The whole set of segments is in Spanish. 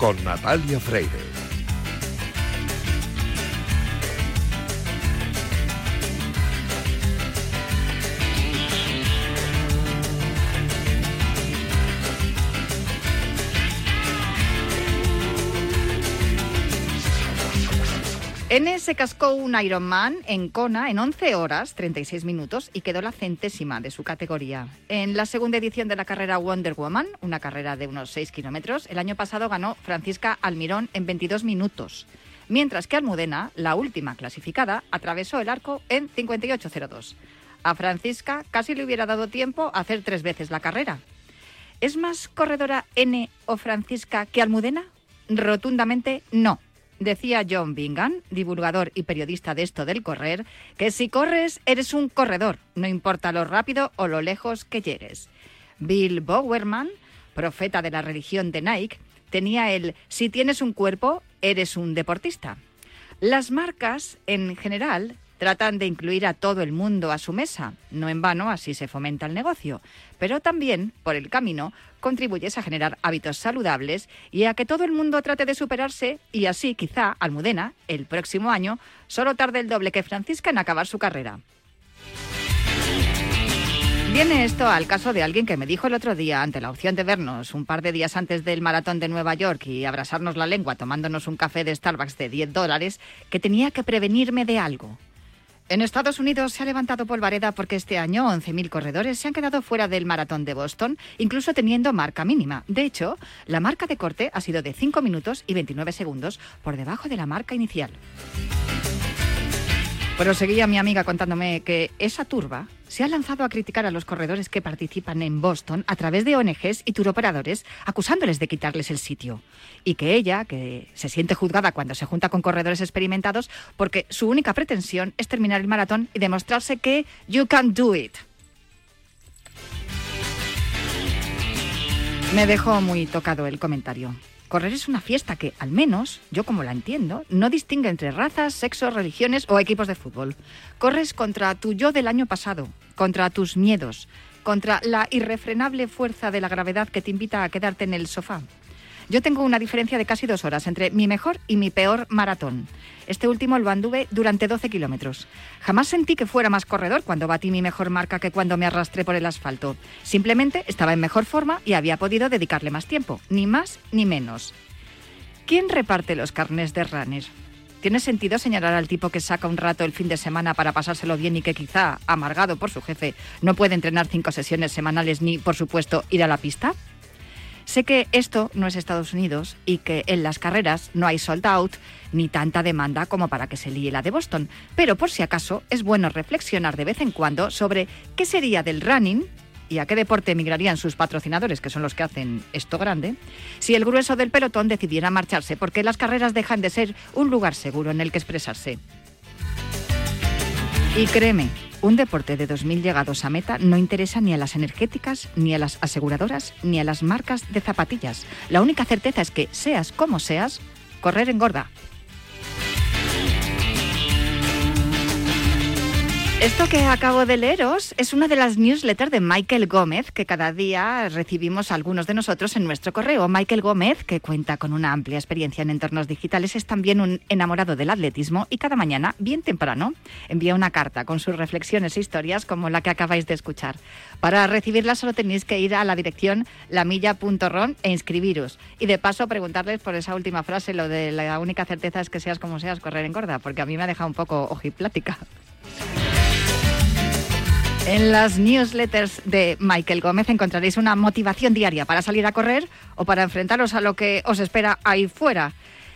con Natalia Freire. N se cascó un Ironman en Kona en 11 horas 36 minutos y quedó la centésima de su categoría. En la segunda edición de la carrera Wonder Woman, una carrera de unos 6 kilómetros, el año pasado ganó Francisca Almirón en 22 minutos, mientras que Almudena, la última clasificada, atravesó el arco en 58.02. A Francisca casi le hubiera dado tiempo a hacer tres veces la carrera. ¿Es más corredora N o Francisca que Almudena? Rotundamente no decía John Bingham, divulgador y periodista de esto del correr, que si corres eres un corredor, no importa lo rápido o lo lejos que llegues. Bill Bowerman, profeta de la religión de Nike, tenía el si tienes un cuerpo, eres un deportista. Las marcas, en general, Tratan de incluir a todo el mundo a su mesa. No en vano, así se fomenta el negocio. Pero también, por el camino, contribuyes a generar hábitos saludables y a que todo el mundo trate de superarse y así quizá Almudena, el próximo año, solo tarde el doble que Francisca en acabar su carrera. Viene esto al caso de alguien que me dijo el otro día, ante la opción de vernos un par de días antes del maratón de Nueva York y abrasarnos la lengua tomándonos un café de Starbucks de 10 dólares, que tenía que prevenirme de algo. En Estados Unidos se ha levantado polvareda porque este año 11.000 corredores se han quedado fuera del maratón de Boston, incluso teniendo marca mínima. De hecho, la marca de corte ha sido de 5 minutos y 29 segundos por debajo de la marca inicial. Pero seguía mi amiga contándome que esa turba se ha lanzado a criticar a los corredores que participan en Boston a través de ONGs y turoperadores, acusándoles de quitarles el sitio. Y que ella, que se siente juzgada cuando se junta con corredores experimentados, porque su única pretensión es terminar el maratón y demostrarse que you can do it. Me dejó muy tocado el comentario. Correr es una fiesta que, al menos, yo como la entiendo, no distingue entre razas, sexos, religiones o equipos de fútbol. Corres contra tu yo del año pasado, contra tus miedos, contra la irrefrenable fuerza de la gravedad que te invita a quedarte en el sofá. Yo tengo una diferencia de casi dos horas entre mi mejor y mi peor maratón. Este último lo anduve durante 12 kilómetros. Jamás sentí que fuera más corredor cuando batí mi mejor marca que cuando me arrastré por el asfalto. Simplemente estaba en mejor forma y había podido dedicarle más tiempo, ni más ni menos. ¿Quién reparte los carnes de runner? ¿Tiene sentido señalar al tipo que saca un rato el fin de semana para pasárselo bien y que quizá, amargado por su jefe, no puede entrenar cinco sesiones semanales ni, por supuesto, ir a la pista? Sé que esto no es Estados Unidos y que en las carreras no hay sold out ni tanta demanda como para que se líe la de Boston, pero por si acaso es bueno reflexionar de vez en cuando sobre qué sería del running y a qué deporte emigrarían sus patrocinadores, que son los que hacen esto grande, si el grueso del pelotón decidiera marcharse, porque las carreras dejan de ser un lugar seguro en el que expresarse. Y créeme, un deporte de 2.000 llegados a meta no interesa ni a las energéticas, ni a las aseguradoras, ni a las marcas de zapatillas. La única certeza es que, seas como seas, correr engorda. Esto que acabo de leeros es una de las newsletters de Michael Gómez que cada día recibimos algunos de nosotros en nuestro correo. Michael Gómez, que cuenta con una amplia experiencia en entornos digitales, es también un enamorado del atletismo y cada mañana, bien temprano, envía una carta con sus reflexiones e historias como la que acabáis de escuchar. Para recibirla solo tenéis que ir a la dirección lamilla.ron e inscribiros. Y de paso preguntarles por esa última frase, lo de la única certeza es que seas como seas, correr en gorda, porque a mí me ha dejado un poco ojiplática. En las newsletters de Michael Gómez encontraréis una motivación diaria para salir a correr o para enfrentaros a lo que os espera ahí fuera.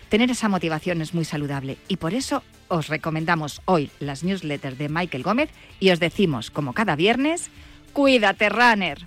Tener esa motivación es muy saludable y por eso os recomendamos hoy las newsletters de Michael Gómez y os decimos, como cada viernes, cuídate, runner.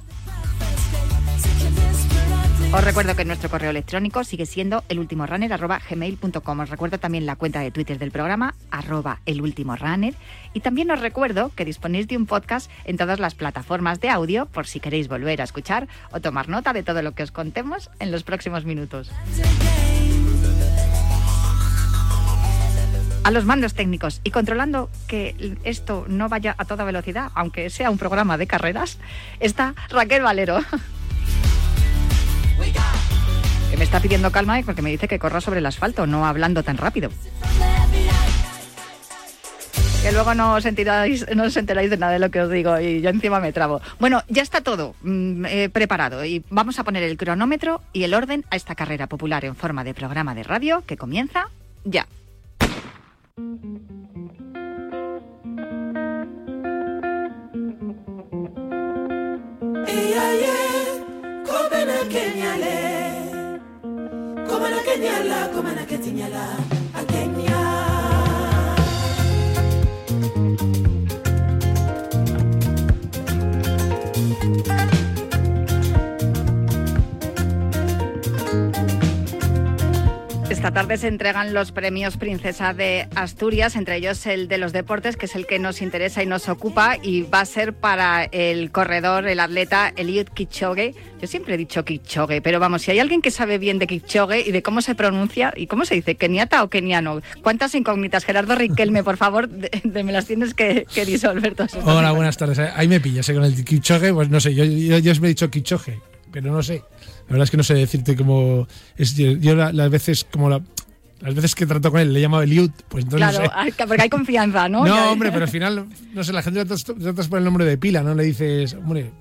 Os recuerdo que nuestro correo electrónico sigue siendo elultimorunner.gmail.com. Os recuerdo también la cuenta de Twitter del programa, arroba elultimorunner. Y también os recuerdo que disponéis de un podcast en todas las plataformas de audio por si queréis volver a escuchar o tomar nota de todo lo que os contemos en los próximos minutos. A los mandos técnicos y controlando que esto no vaya a toda velocidad, aunque sea un programa de carreras, está Raquel Valero. Me está pidiendo calma porque me dice que corra sobre el asfalto, no hablando tan rápido. Que luego no os, enteráis, no os enteráis de nada de lo que os digo y yo encima me trabo. Bueno, ya está todo mm, eh, preparado y vamos a poner el cronómetro y el orden a esta carrera popular en forma de programa de radio que comienza ya. komana kenyala komana ketinyala Esta tarde se entregan los premios Princesa de Asturias, entre ellos el de los deportes, que es el que nos interesa y nos ocupa, y va a ser para el corredor, el atleta Eliud Kipchoge. Yo siempre he dicho Kipchoge, pero vamos, si hay alguien que sabe bien de Kipchoge y de cómo se pronuncia y cómo se dice, keniata o keniano, ¿cuántas incógnitas? Gerardo Riquelme, por favor, de, me las tienes que, disolver todas. Hola, buenas tardes. Ahí me pillas ¿eh? con el Kipchoge, pues no sé, yo, yo, yo me he dicho Kipchoge, pero no sé. La verdad es que no sé decirte cómo. Es, yo, las veces, como la, las veces que trato con él le he llamado Eliud, pues entonces. Claro, porque hay confianza, ¿no? No, hombre, pero al final, no sé, la gente tratas, por el nombre de pila, ¿no? Le dices, hombre.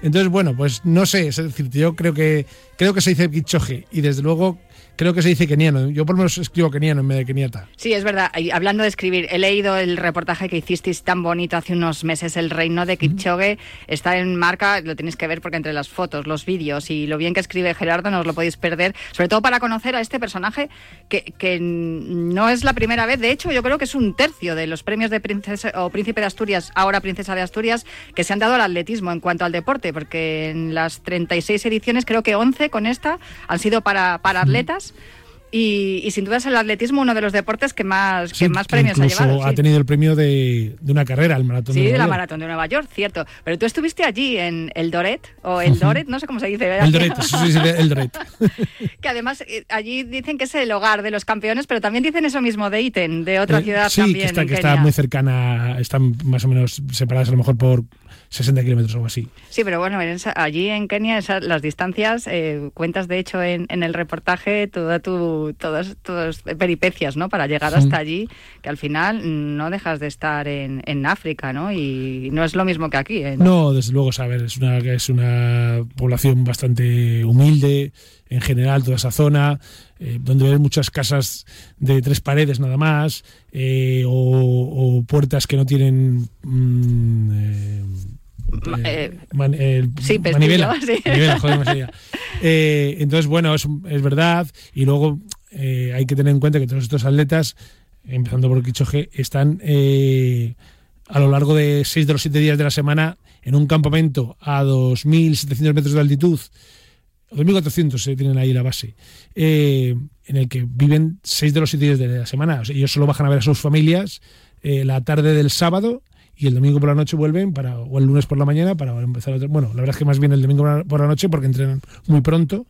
Entonces, bueno, pues no sé, es decir, yo creo que creo que se dice Kichoge y desde luego creo que se dice keniano. Yo por lo menos escribo keniano en vez de keniata. Sí, es verdad. hablando de escribir, he leído el reportaje que hicisteis tan bonito hace unos meses, El reino de Kipchoge. Está en marca, lo tenéis que ver porque entre las fotos, los vídeos y lo bien que escribe Gerardo no os lo podéis perder. Sobre todo para conocer a este personaje que, que no es la primera vez. De hecho, yo creo que es un tercio de los premios de princesa o príncipe de Asturias, ahora princesa de Asturias, que se han dado al atletismo en cuanto al deporte, porque en las 36 ediciones, creo que 11 con esta, han sido para, para atletas. Y, sin duda es el atletismo uno de los deportes que más, que más premios ha llevado. ha tenido el premio de, una carrera, el maratón sí, de Nueva la maratón de Nueva York, cierto. Pero tú estuviste allí en el Doret, o el Doret, no sé cómo se dice. El Doret, sí, sí, el Doret. que además eh, allí dicen que es el hogar de los campeones, pero también dicen eso mismo de Iten, de otra eh, ciudad sí, también. Que está, que está muy cercana, están más o menos separadas a lo mejor por 60 kilómetros o algo así. Sí, pero bueno, allí en Kenia esas, las distancias, eh, cuentas de hecho en, el reportaje toda tu, todas tus peripecias, ¿no? Para llegar hasta allí, que al final no dejas de estar en, en África, ¿no? Y no es lo mismo que aquí. ¿eh? No, desde luego, saber, es una, es una población bastante humilde en general toda esa zona, eh, donde ves muchas casas de tres paredes nada más, o, puertas que no tienen mm, eh, sí, manivela, eh, entonces, bueno, es, es, verdad. Y luego eh, hay que tener en cuenta que todos estos atletas, empezando por Kichoge, están a lo largo de seis de los siete días de la semana en un campamento a 2.700 metros de altitud. 2.400 se tienen ahí la base, en el que viven seis de los siete días de la semana. ellos solo bajan a ver a sus familias la tarde del sábado y el domingo por la noche vuelven para o el lunes por la mañana para empezar otro, bueno la verdad es que más bien el domingo por la noche porque entrenan muy pronto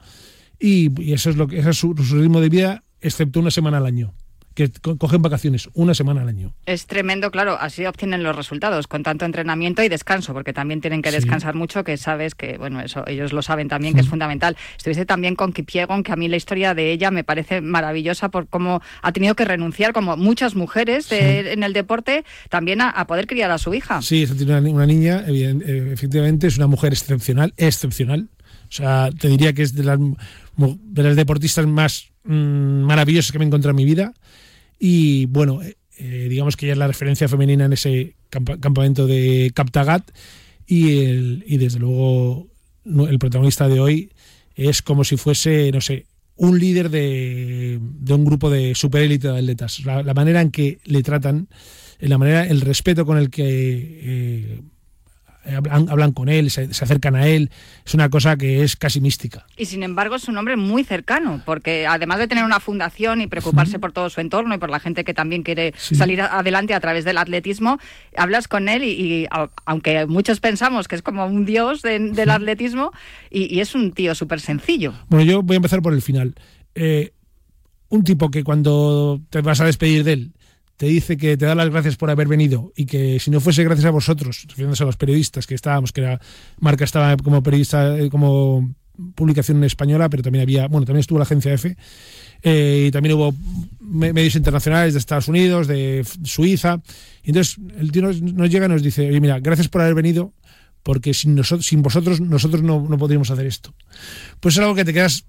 y, eso es lo que es su ritmo de vida excepto una semana al año que cogen vacaciones una semana al año. Es tremendo, claro, así obtienen los resultados, con tanto entrenamiento y descanso, porque también tienen que descansar mucho, que sabes que, bueno, eso ellos lo saben también, que es fundamental. Estuviste también con Kipiegon, que a mí la historia de ella me parece maravillosa por cómo ha tenido que renunciar, como muchas mujeres en el deporte, también a, poder criar a su hija. Sí, tiene una, niña, eh, efectivamente, es una mujer excepcional, excepcional. O sea, te diría que es de las, de las deportistas más mm, maravillosas que me he encontrado en mi vida. Y bueno, eh, eh, digamos que ella es la referencia femenina en ese campamento de Captagat y, el, y desde luego el protagonista de hoy es como si fuese, no sé, un líder de, de un grupo de superélite de atletas. La, la, manera en que le tratan, la manera, el respeto con el que eh, hablan, hablan, con él, se, se, acercan a él, es una cosa que es casi mística. Y sin embargo es un hombre muy cercano, porque además de tener una fundación y preocuparse por todo su entorno y por la gente que también quiere sí. salir adelante a través del atletismo, hablas con él y, y aunque muchos pensamos que es como un dios de, del atletismo, y, y, es un tío súper sencillo. Bueno, yo voy a empezar por el final. Eh, un tipo que cuando te vas a despedir de él, te dice que te da las gracias por haber venido y que si no fuese gracias a vosotros, refiriéndose a los periodistas que estábamos, que la marca estaba como periodista, eh, como publicación española, pero también había, bueno, también estuvo la agencia F, eh, y también hubo medios internacionales de Estados Unidos, de Suiza, y entonces el tío nos, llega y nos dice, oye, mira, gracias por haber venido, porque sin, nosotros, sin vosotros nosotros no, no podríamos hacer esto. Pues es algo que te quedas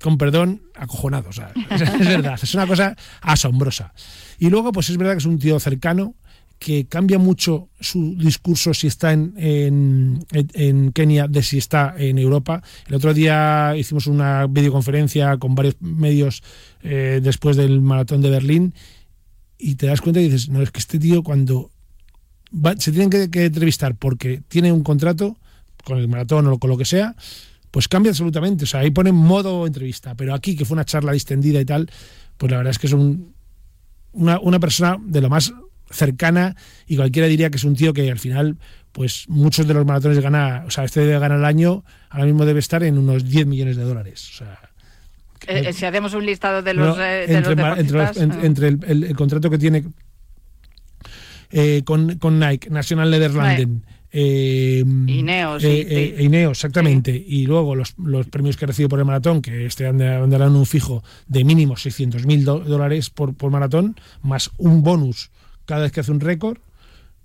con perdón, acojonado. O sea, es, verdad, es una cosa asombrosa. Y luego, pues es verdad que es un tío cercano, que cambia mucho su discurso si está en, en, en, Kenia de si está en Europa. El otro día hicimos una videoconferencia con varios medios eh, después del maratón de Berlín y te das cuenta y dices, no, es que este tío cuando se tienen que, que entrevistar porque tiene un contrato con el maratón o con lo que sea, pues cambia absolutamente. O sea, ahí ponen modo entrevista, pero aquí, que fue una charla distendida y tal, pues la verdad es que es un, una, una, persona de lo más cercana y cualquiera diría que es un tío que al final, pues muchos de los maratones gana, o sea, este debe ganar al año, ahora mismo debe estar en unos 10 millones de dólares. O sea, eh, si hacemos un listado de los, no, eh, de entre, los entre, entre, entre el, el, el, contrato que tiene eh, con, con, Nike, National Nederlanden, eh, Ineos, eh, eh, Ineos, exactamente. Sí. Y luego los, los, premios que recibe por el maratón, que este andarán un fijo de mínimo 600 mil dólares por, por maratón, más un bonus cada vez que hace un récord.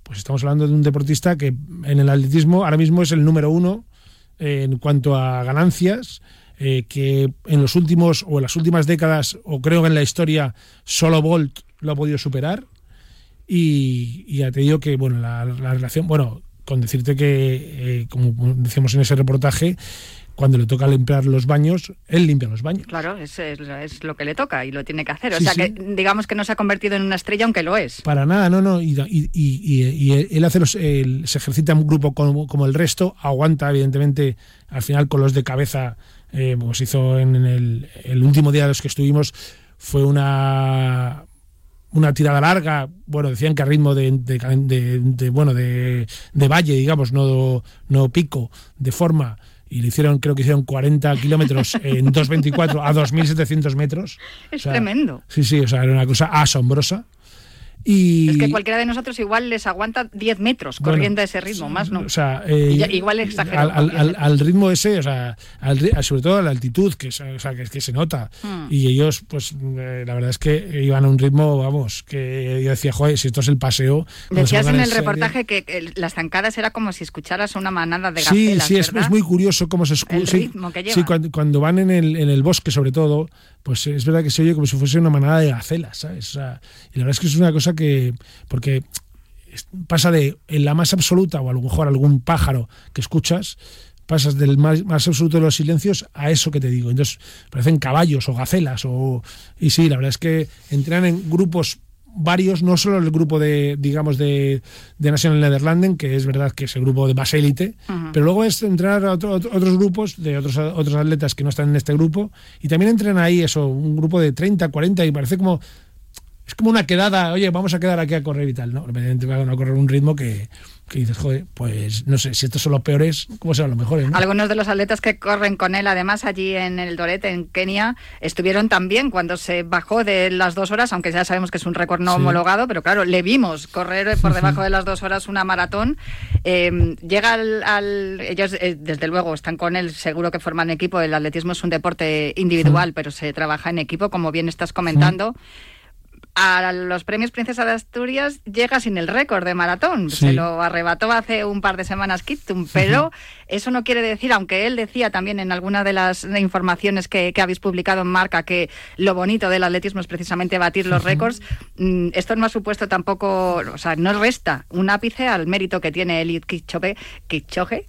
Pues estamos hablando de un deportista que en el atletismo ahora mismo es el número uno en cuanto a ganancias. Eh, que en los últimos o en las últimas décadas, o creo que en la historia, solo Bolt lo ha podido superar. Y, y ya te digo que bueno, la, la relación, bueno, con decirte que, eh, como decíamos en ese reportaje, cuando le toca limpiar los baños, él limpia los baños. Claro, es, es, es, lo que le toca y lo tiene que hacer. O sí, sea, sí. que digamos que no se ha convertido en una estrella, aunque lo es. Para nada, no, no. Y, y, y, y él hace los, él se ejercita en un grupo como, como, el resto, aguanta, evidentemente, al final con los de cabeza, eh, pues hizo en, en el, el último día de los que estuvimos, fue una una tirada larga, bueno, decían que a ritmo de, de, de, de bueno, de, valle, digamos, no, no pico, de forma, y le hicieron, creo que hicieron 40 kilómetros en 2.24 a 2.700 metros. Es o sea, tremendo. Sí, sí, o sea, era una cosa asombrosa. Y... Es que cualquiera de nosotros igual les aguanta 10 metros corriendo bueno, a ese ritmo, más no. O sea, eh, igual exagerado. Al, al, al, ritmo ese, o sea, al, sobre todo a la altitud, que, o sea, que, que se nota. Hmm. Y ellos, pues, eh, la verdad es que iban a un ritmo, vamos, que yo decía, joder, si esto es el paseo. Decías en el reportaje que, que, las zancadas era como si escucharas una manada de gacelas, Sí, sí, es, es, muy curioso cómo se escucha. Sí, sí, cuando, cuando, van en el, en el bosque, sobre todo, pues es verdad que se oye como si fuese una manada de gacelas, ¿sabes? O sea, y la verdad es que es una cosa que, porque pasa de en la más absoluta o a lo mejor algún pájaro que escuchas, pasas del más, más, absoluto de los silencios a eso que te digo. Entonces parecen caballos o gacelas o y sí, la verdad es que entrenan en grupos varios, no solo el grupo de, digamos, de, de National Nederlanden, que es verdad que es el grupo de más élite, uh -huh. pero luego es entrenar a otro, otros grupos de otros, otros atletas que no están en este grupo, y también entrenan ahí eso, un grupo de 30, 40, y parece como es como una quedada, oye, vamos a quedar aquí a correr y tal, ¿no? Evidentemente van a correr un ritmo que, que dices, joder, pues no sé, si estos son los peores, ¿cómo serán los mejores? ¿no? Algunos de los atletas que corren con él, además, allí en el Dorete, en Kenia, estuvieron también cuando se bajó de las dos horas, aunque ya sabemos que es un récord no sí. homologado, pero claro, le vimos correr por debajo de las dos horas una maratón. Eh, llega al, al ellos, eh, desde luego, están con él, seguro que forman equipo. El atletismo es un deporte individual, pero se trabaja en equipo, como bien estás comentando a los premios Princesa de Asturias llega sin el récord de maratón. Sí. Se lo arrebató hace un par de semanas Kittum, pero eso no quiere decir, aunque él decía también en alguna de las informaciones que, que habéis publicado en Marca que lo bonito del atletismo es precisamente batir los récords, mm, esto no ha supuesto tampoco, o sea, no resta un ápice al mérito que tiene Elliot Kipchoge, Kipchoge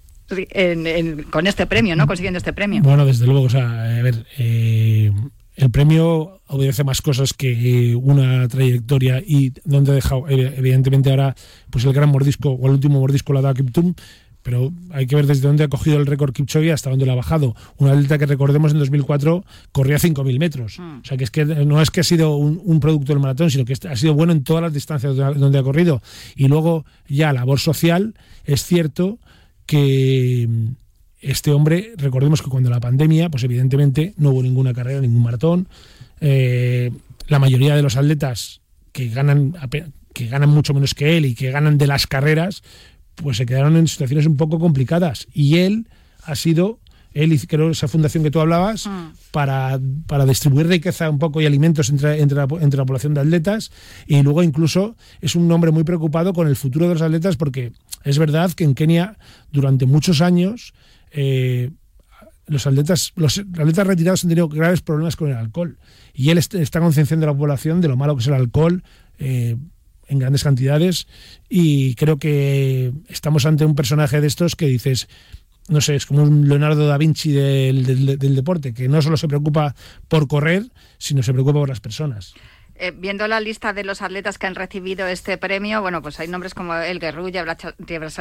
con este premio, ¿no? Consiguiendo este premio. Bueno, desde luego, o sea, a ver, eh, el premio obedece más cosas que una trayectoria y donde ha dejado, evidentemente ahora, pues el gran mordisco o el último mordisco lo ha dado Kiptum, pero hay que ver desde dónde ha cogido el récord Kipchoge hasta dónde lo ha bajado. Una atleta que recordemos en 2004 corría 5.000 metros. Mm. O sea, que es que no es que ha sido un, producto del maratón, sino que ha sido bueno en todas las distancias donde ha corrido. Y luego ya labor social, es cierto que este hombre, recordemos que cuando la pandemia, pues evidentemente no hubo ninguna carrera, ningún maratón. Eh, la mayoría de los atletas que ganan, que ganan mucho menos que él y que ganan de las carreras, pues se quedaron en situaciones un poco complicadas. Y él ha sido, él creo esa fundación que tú hablabas, mm. para, para, distribuir riqueza un poco y alimentos entre, entre, la, entre la población de atletas. Y luego incluso es un hombre muy preocupado con el futuro de los atletas porque es verdad que en Kenia durante muchos años eh, los atletas, los atletas retirados han tenido graves problemas con el alcohol. Y él está concienciando a la población de lo malo que es el alcohol eh, en grandes cantidades. Y creo que estamos ante un personaje de estos que dices, no sé, es como un Leonardo da Vinci del deporte, que no solo se preocupa por correr, sino se preocupa por las personas. Eh, viendo la lista de los atletas que han recibido este premio, bueno, pues hay nombres como El Guerrulla,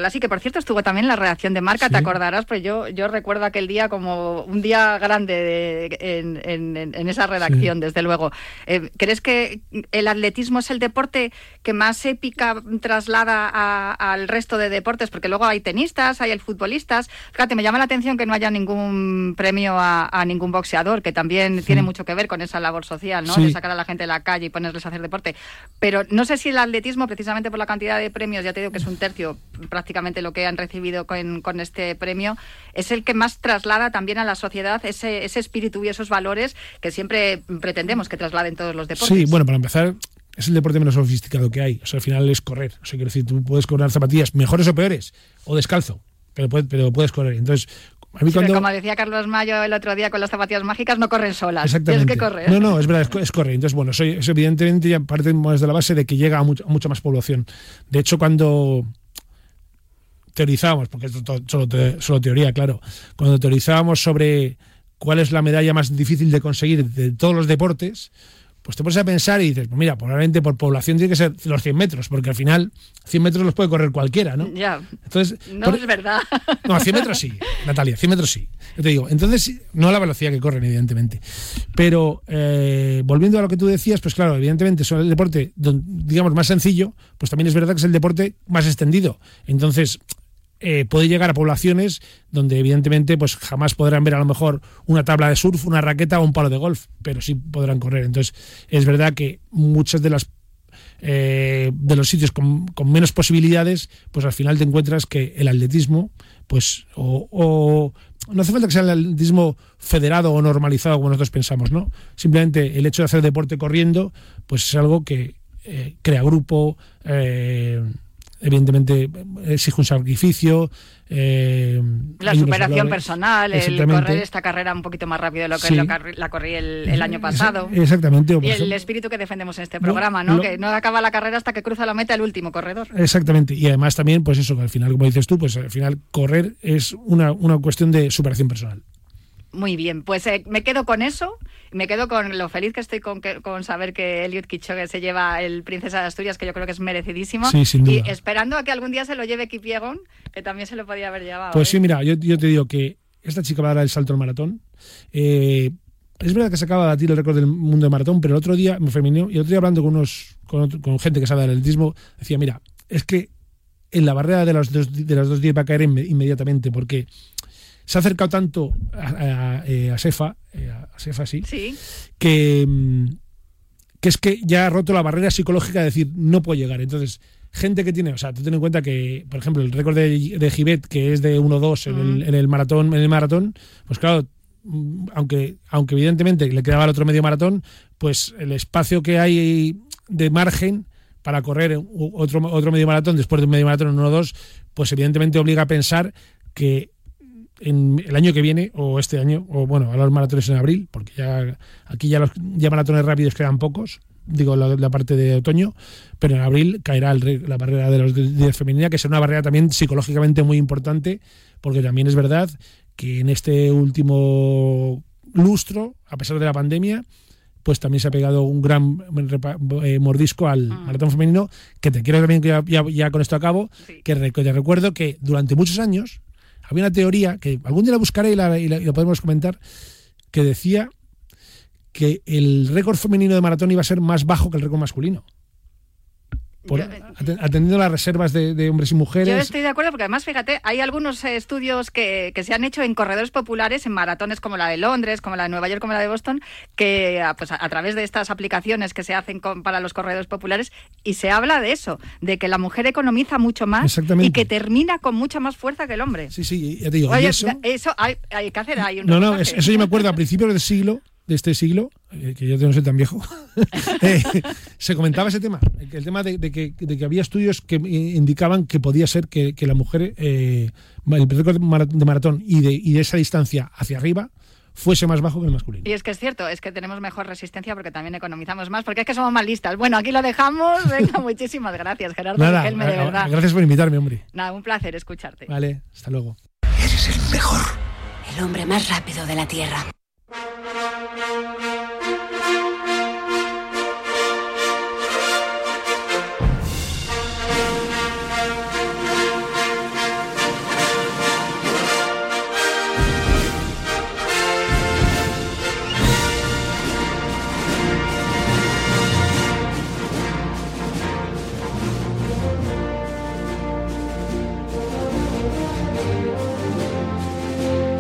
Así que por cierto estuvo también en la redacción de marca, te acordarás, pues yo, yo recuerdo aquel día como un día grande en, esa redacción, desde luego. Eh, ¿Crees que el atletismo es el deporte que más épica traslada al resto de deportes? Porque luego hay tenistas, hay el futbolistas. Fíjate, me llama la atención que no haya ningún premio a, ningún boxeador, que también tiene mucho que ver con esa labor social, ¿no? De sacar a la gente de la calle y ponerles a hacer deporte. Pero no sé si el atletismo, precisamente por la cantidad de premios, ya te digo que es un tercio prácticamente lo que han recibido con, este premio, es el que más traslada también a la sociedad ese, ese espíritu y esos valores que siempre pretendemos que trasladen todos los deportes. Sí, bueno, para empezar, es el deporte menos sofisticado que hay. O sea, al final es correr. O sea, quiero decir, tú puedes correr zapatillas mejores o peores, o descalzo, pero, pero puedes correr. Entonces, como decía Carlos Mayo el otro día con las zapatillas mágicas, no corren solas. Tienes que correr. No, no, es verdad, es, correr. Entonces, bueno, soy, es evidentemente ya partimos de la base de que llega a, mucha más población. De hecho, cuando teorizábamos, porque esto es solo, solo teoría, claro, cuando teorizábamos sobre cuál es la medalla más difícil de conseguir de todos los deportes, pues te pones a pensar y dices, pues mira, probablemente por población tiene que ser los 100 metros, porque al final 100 metros los puede correr cualquiera, ¿no? Ya. Entonces, no es verdad. No, 100 metros sí, Natalia, 100 metros sí. Yo te digo, entonces, no a la velocidad que corren, evidentemente. Pero eh, volviendo a lo que tú decías, pues claro, evidentemente es el deporte, digamos, más sencillo, pues también es verdad que es el deporte más extendido. Entonces, eh, puede llegar a poblaciones donde evidentemente pues jamás podrán ver a lo mejor una tabla de surf, una raqueta o un palo de golf, pero sí podrán correr. Entonces es verdad que muchas de las eh, de los sitios con, menos posibilidades, pues al final te encuentras que el atletismo, pues o, no hace falta que sea el atletismo federado o normalizado como nosotros pensamos, ¿no? Simplemente el hecho de hacer deporte corriendo, pues es algo que eh, crea grupo, evidentemente exige un sacrificio. Eh, la superación personal, el correr esta carrera un poquito más rápido de lo que la corrí el, año pasado. Exactamente. Y el espíritu que defendemos en este programa, ¿no? que no acaba la carrera hasta que cruza la meta el último corredor. Exactamente. Y además también, pues eso, que al final, como dices tú, pues al final correr es una, una cuestión de superación personal. Muy bien, pues eh, me quedo con eso, me quedo con lo feliz que estoy con, con saber que Elliot Kichogue se lleva el Princesa de Asturias, que yo creo que es merecidísimo. Y esperando a que algún día se lo lleve Kipiegon, que también se lo podía haber llevado. Pues sí, ¿eh? mira, yo, te digo que esta chica va a dar el salto al maratón. Eh, es verdad que se acaba de batir el récord del mundo de maratón, pero el otro día me feminó y el otro día hablando con unos con, gente que sabe del atletismo, decía, mira, es que en la barrera de las dos, de las dos días va a caer inmediatamente, porque se ha acercado tanto a, eh, Sefa, eh, a Sefa sí, Que, mm, que es que ya ha roto la barrera psicológica de decir no puedo llegar. Entonces, gente que tiene, o sea, tú ten en cuenta que, por ejemplo, el récord de, de Gibet, que es de 1-2 en, el, en el maratón, en el maratón, pues claro, mm, aunque, aunque evidentemente le quedaba el otro medio maratón, pues el espacio que hay de margen para correr otro, otro medio maratón después de un medio maratón en 1-2, pues evidentemente obliga a pensar que en el año que viene o este año, o bueno, a los maratones en abril, porque ya aquí ya los ya maratones rápidos quedan pocos, digo la, parte de otoño, pero en abril caerá la barrera de los días femenina, que es una barrera también psicológicamente muy importante, porque también es verdad que en este último lustro, a pesar de la pandemia, pues también se ha pegado un gran eh, mordisco al mm. maratón femenino, que te quiero también, que ya, con esto acabo, que, te recuerdo que durante muchos años había una teoría, que algún día la buscaré y la, y la podemos comentar, que decía que el récord femenino de maratón iba a ser más bajo que el récord masculino. Eh, atendiendo las reservas de, hombres y mujeres. Yo estoy de acuerdo porque además, fíjate, hay algunos eh, estudios que, se han hecho en corredores populares, en maratones como la de Londres, como la de Nueva York, como la de Boston, que ah, pues, a, través de estas aplicaciones que se hacen para los corredores populares, y se habla de eso, de que la mujer economiza mucho más y que termina con mucha más fuerza que el hombre. Sí, sí, ya te digo. eso, hay, que hacer. Hay no, no, eso yo me acuerdo a principios del siglo de este siglo, eh, que yo no soy tan viejo, eh, se comentaba ese tema, el tema de, que, había estudios que indicaban que podía ser que, la mujer, eh, el récord de maratón y de, y de esa distancia hacia arriba, fuese más bajo que el masculino. Y es que es cierto, es que tenemos mejor resistencia porque también economizamos más, porque es que somos más listas. Bueno, aquí lo dejamos. Venga, muchísimas gracias, Gerardo. Nada, de verdad. Gracias por invitarme, hombre. Nada, un placer escucharte. Vale, hasta luego. Eres el mejor. El hombre más rápido de la Tierra. Música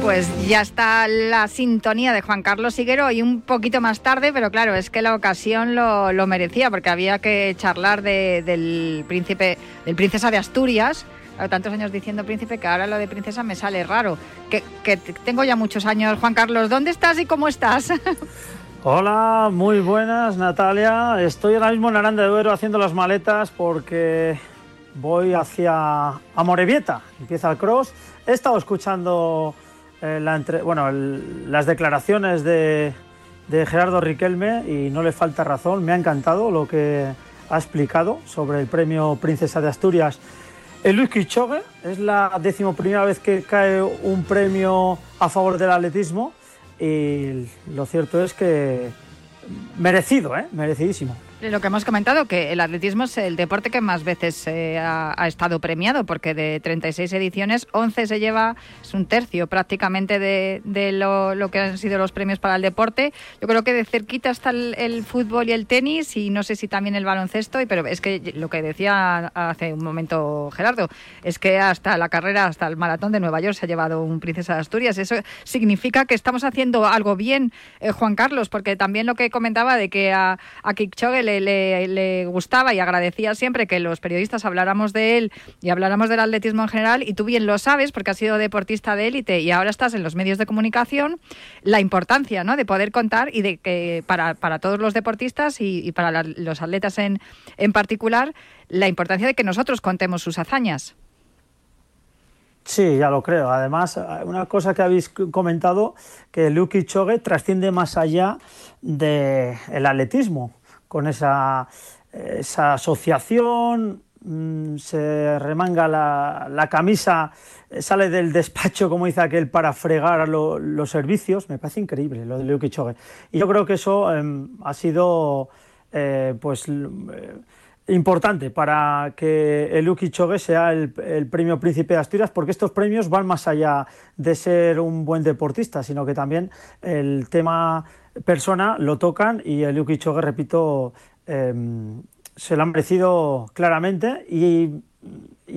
Pues ya está la sintonía de Juan Carlos Siguero y un poquito más tarde, pero claro, es que la ocasión lo, merecía porque había que charlar del príncipe, del princesa de Asturias. Tantos años diciendo príncipe que ahora lo de princesa me sale raro. Que tengo ya muchos años. Juan Carlos, ¿dónde estás y cómo estás? Hola, muy buenas Natalia. Estoy ahora mismo en Aranda de Duero haciendo las maletas porque voy hacia Amorebieta. Empieza el cross. He estado escuchando eh, las declaraciones de, Gerardo Riquelme y no le falta razón. Me ha encantado lo que ha explicado sobre el premio Princesa de Asturias. El Luis Quichogue es la decimoprimera vez que cae un premio a favor del atletismo y lo cierto es que merecido, ¿eh? merecidísimo. Lo que hemos comentado, que el atletismo es el deporte que más veces eh, ha, estado premiado, porque de 36 ediciones, 11 se lleva, es un tercio prácticamente de, lo, que han sido los premios para el deporte. Yo creo que de cerquita está el, fútbol y el tenis, y no sé si también el baloncesto, pero es que lo que decía hace un momento Gerardo, es que hasta la carrera, hasta el maratón de Nueva York se ha llevado un Princesa de Asturias. Eso significa que estamos haciendo algo bien, eh, Juan Carlos, porque también lo que comentaba de que a, a Kipchoge le, gustaba y agradecía siempre que los periodistas habláramos de él y habláramos del atletismo en general, y tú bien lo sabes porque has sido deportista de élite y ahora estás en los medios de comunicación, la importancia ¿no? de poder contar y de que para, para todos los deportistas y, para los atletas en, en particular, la importancia de que nosotros contemos sus hazañas. Sí, ya lo creo. Además, una cosa que habéis comentado, que Luke Chogue trasciende más allá del atletismo con esa, esa asociación, mm, se remanga la, camisa, sale del despacho, como dice aquel, para fregar los servicios. Me parece increíble lo de Liu Kichogue. Y yo creo que eso em, ha sido eh, pues eh, importante para que el Liu sea el, el, premio Príncipe de Asturias, porque estos premios van más allá de ser un buen deportista, sino que también el tema persona lo tocan y el Yuki Chogue, repito, em, se lo han merecido claramente y,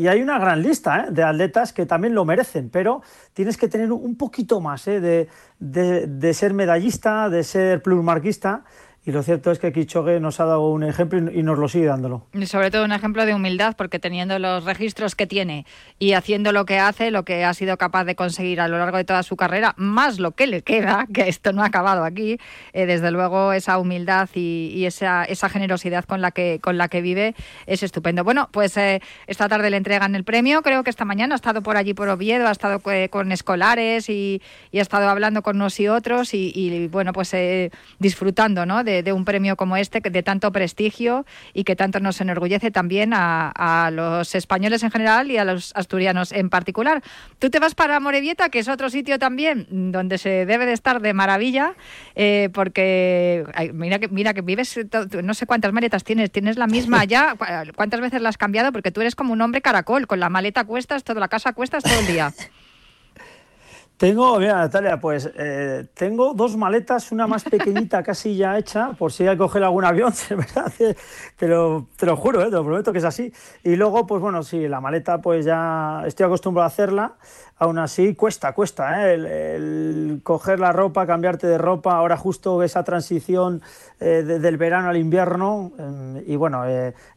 hay una gran lista ¿eh? de atletas que también lo merecen, pero tienes que tener un poquito más ¿eh? de, de, de, ser medallista, de ser plurmarquista y lo cierto es que Kichogue nos ha dado un ejemplo y nos lo sigue dándolo. Y sobre todo un ejemplo de humildad, porque teniendo los registros que tiene y haciendo lo que hace, lo que ha sido capaz de conseguir a lo largo de toda su carrera, más lo que le queda, que esto no ha acabado aquí, eh, desde luego esa humildad y, esa, esa, generosidad con la, que, con la que vive es estupendo. Bueno, pues eh, esta tarde le entregan el premio, creo que esta mañana ha estado por allí por Oviedo, ha estado eh, con escolares y, ha estado hablando con unos y otros y, bueno, pues disfrutando ¿no? de de, un premio como este, de tanto prestigio y que tanto nos enorgullece también a, los españoles en general y a los asturianos en particular. Tú te vas para Morevieta, que es otro sitio también donde se debe de estar de maravilla, eh, porque mira, que, mira que vives, no sé cuántas maletas tienes, tienes la misma ya, ¿cuántas veces la has cambiado? Porque tú eres como un hombre caracol, con la maleta cuestas, toda la casa cuestas todo el día. Tengo, mira Natalia, pues eh, tengo dos maletas, una más pequeñita casi ya hecha, por si hay que coger algún avión, ¿verdad? Te lo, te lo juro, ¿eh? te lo prometo que es así. Y luego, pues bueno, sí, la maleta pues ya estoy acostumbrado a hacerla, aún así cuesta, cuesta, ¿eh? el, coger la ropa, cambiarte de ropa, ahora justo esa transición eh, del verano al invierno, em, y bueno,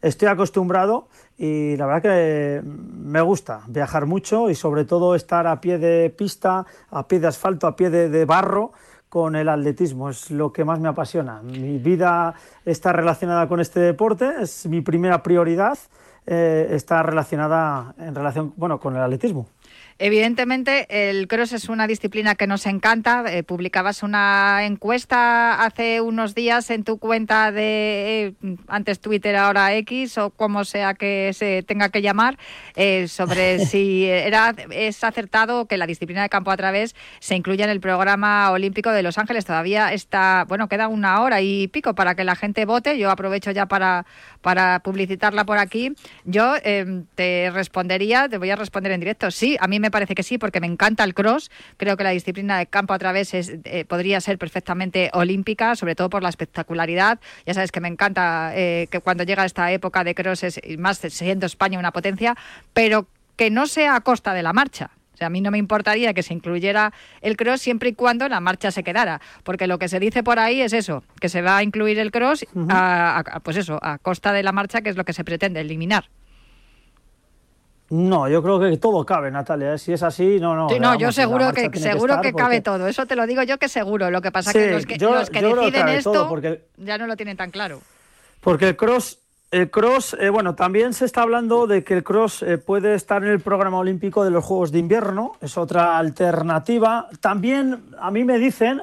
estoy acostumbrado y la verdad que me gusta viajar mucho y sobre todo estar a pie de pista, a pie de asfalto, a pie de, barro con el atletismo. Es lo que más me apasiona. Mi vida está relacionada con este deporte, es mi primera prioridad, eh, está relacionada en relación bueno, con el atletismo. Evidentemente, el cross es una disciplina que nos encanta. Eh, publicabas una encuesta hace unos días en tu cuenta de eh, antes Twitter, ahora X o como sea que se tenga que llamar, eh, sobre si era es acertado que la disciplina de campo a través se incluya en el programa olímpico de Los Ángeles. Todavía está, bueno, queda una hora y pico para que la gente vote. Yo aprovecho ya para, para publicitarla por aquí. Yo te respondería, te voy a responder en directo. Sí, a mí me parece que sí, porque me encanta el cross. Creo que la disciplina de campo a través es, eh, podría ser perfectamente olímpica, sobre todo por la espectacularidad. Ya sabes que me encanta eh, que cuando llega esta época de cross, es, más siendo España una potencia, pero que no sea a costa de la marcha. O sea, a mí no me importaría que se incluyera el cross siempre y cuando la marcha se quedara, porque lo que se dice por ahí es eso, que se va a incluir el cross, pues eso, a costa de la marcha, que es lo que se pretende eliminar. No, yo creo que todo cabe, Natalia. ¿eh? Si es así, no, no. Sí, no, yo seguro que, seguro que, cabe todo. Eso te lo digo yo que seguro. Lo que pasa es que los que, los que deciden esto porque, ya no lo tienen tan claro. Porque el cross, el cross, eh, bueno, también se está hablando de que el cross eh, puede estar en el programa olímpico de los Juegos de Invierno. Es otra alternativa. También a mí me dicen,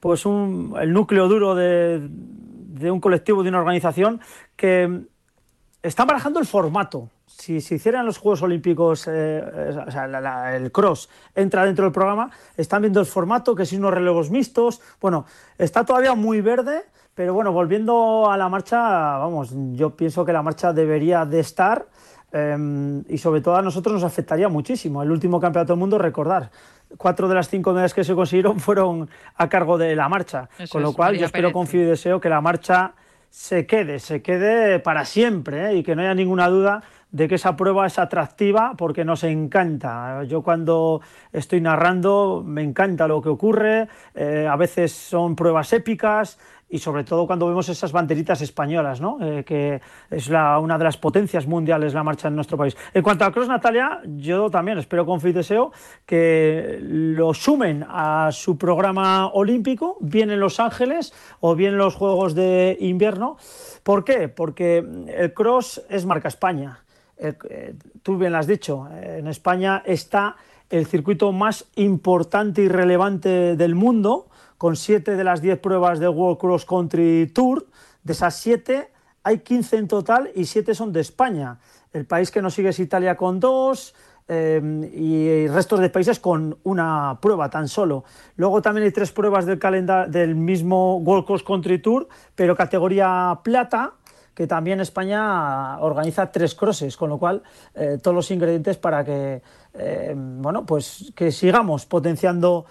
pues un, el núcleo duro de, de un colectivo, de una organización, que están barajando el formato. Si se hicieran los Juegos Olímpicos, eh, eh, o sea, el cross entra dentro del programa, están viendo el formato, que si unos relevos mixtos, bueno, está todavía muy verde, pero bueno, volviendo a la marcha, vamos, yo pienso que la marcha debería de estar em, y sobre todo a nosotros nos afectaría muchísimo. El último campeonato del mundo, recordar, cuatro de las cinco medallas que se consiguieron fueron a cargo de la marcha, con lo cual yo espero, confío y deseo que la marcha se quede, se quede para siempre ¿eh? y que no haya ninguna duda de que esa prueba es atractiva porque nos encanta. Yo cuando estoy narrando me encanta lo que ocurre, eh, a veces son pruebas épicas, y sobre todo cuando vemos esas banderitas españolas, ¿no? Eh, que es la, una de las potencias mundiales la marcha en nuestro país. En cuanto a Cross Natalia, yo también espero con fe y deseo que lo sumen a su programa olímpico, bien en Los Ángeles o bien en los Juegos de Invierno. ¿Por qué? Porque el cross es marca España. Eh, tú bien lo has dicho, en España está el circuito más importante y relevante del mundo, con siete de las diez pruebas del World Cross Country Tour. De esas siete, hay 15 en total y siete son de España. El país que nos sigue es Italia con dos, eh, y restos de países con una prueba tan solo. Luego también hay tres pruebas del, del mismo World Cross Country Tour, pero categoría plata, que también España organiza tres crosses, con lo cual eh, todos los ingredientes para que eh, bueno pues que sigamos potenciando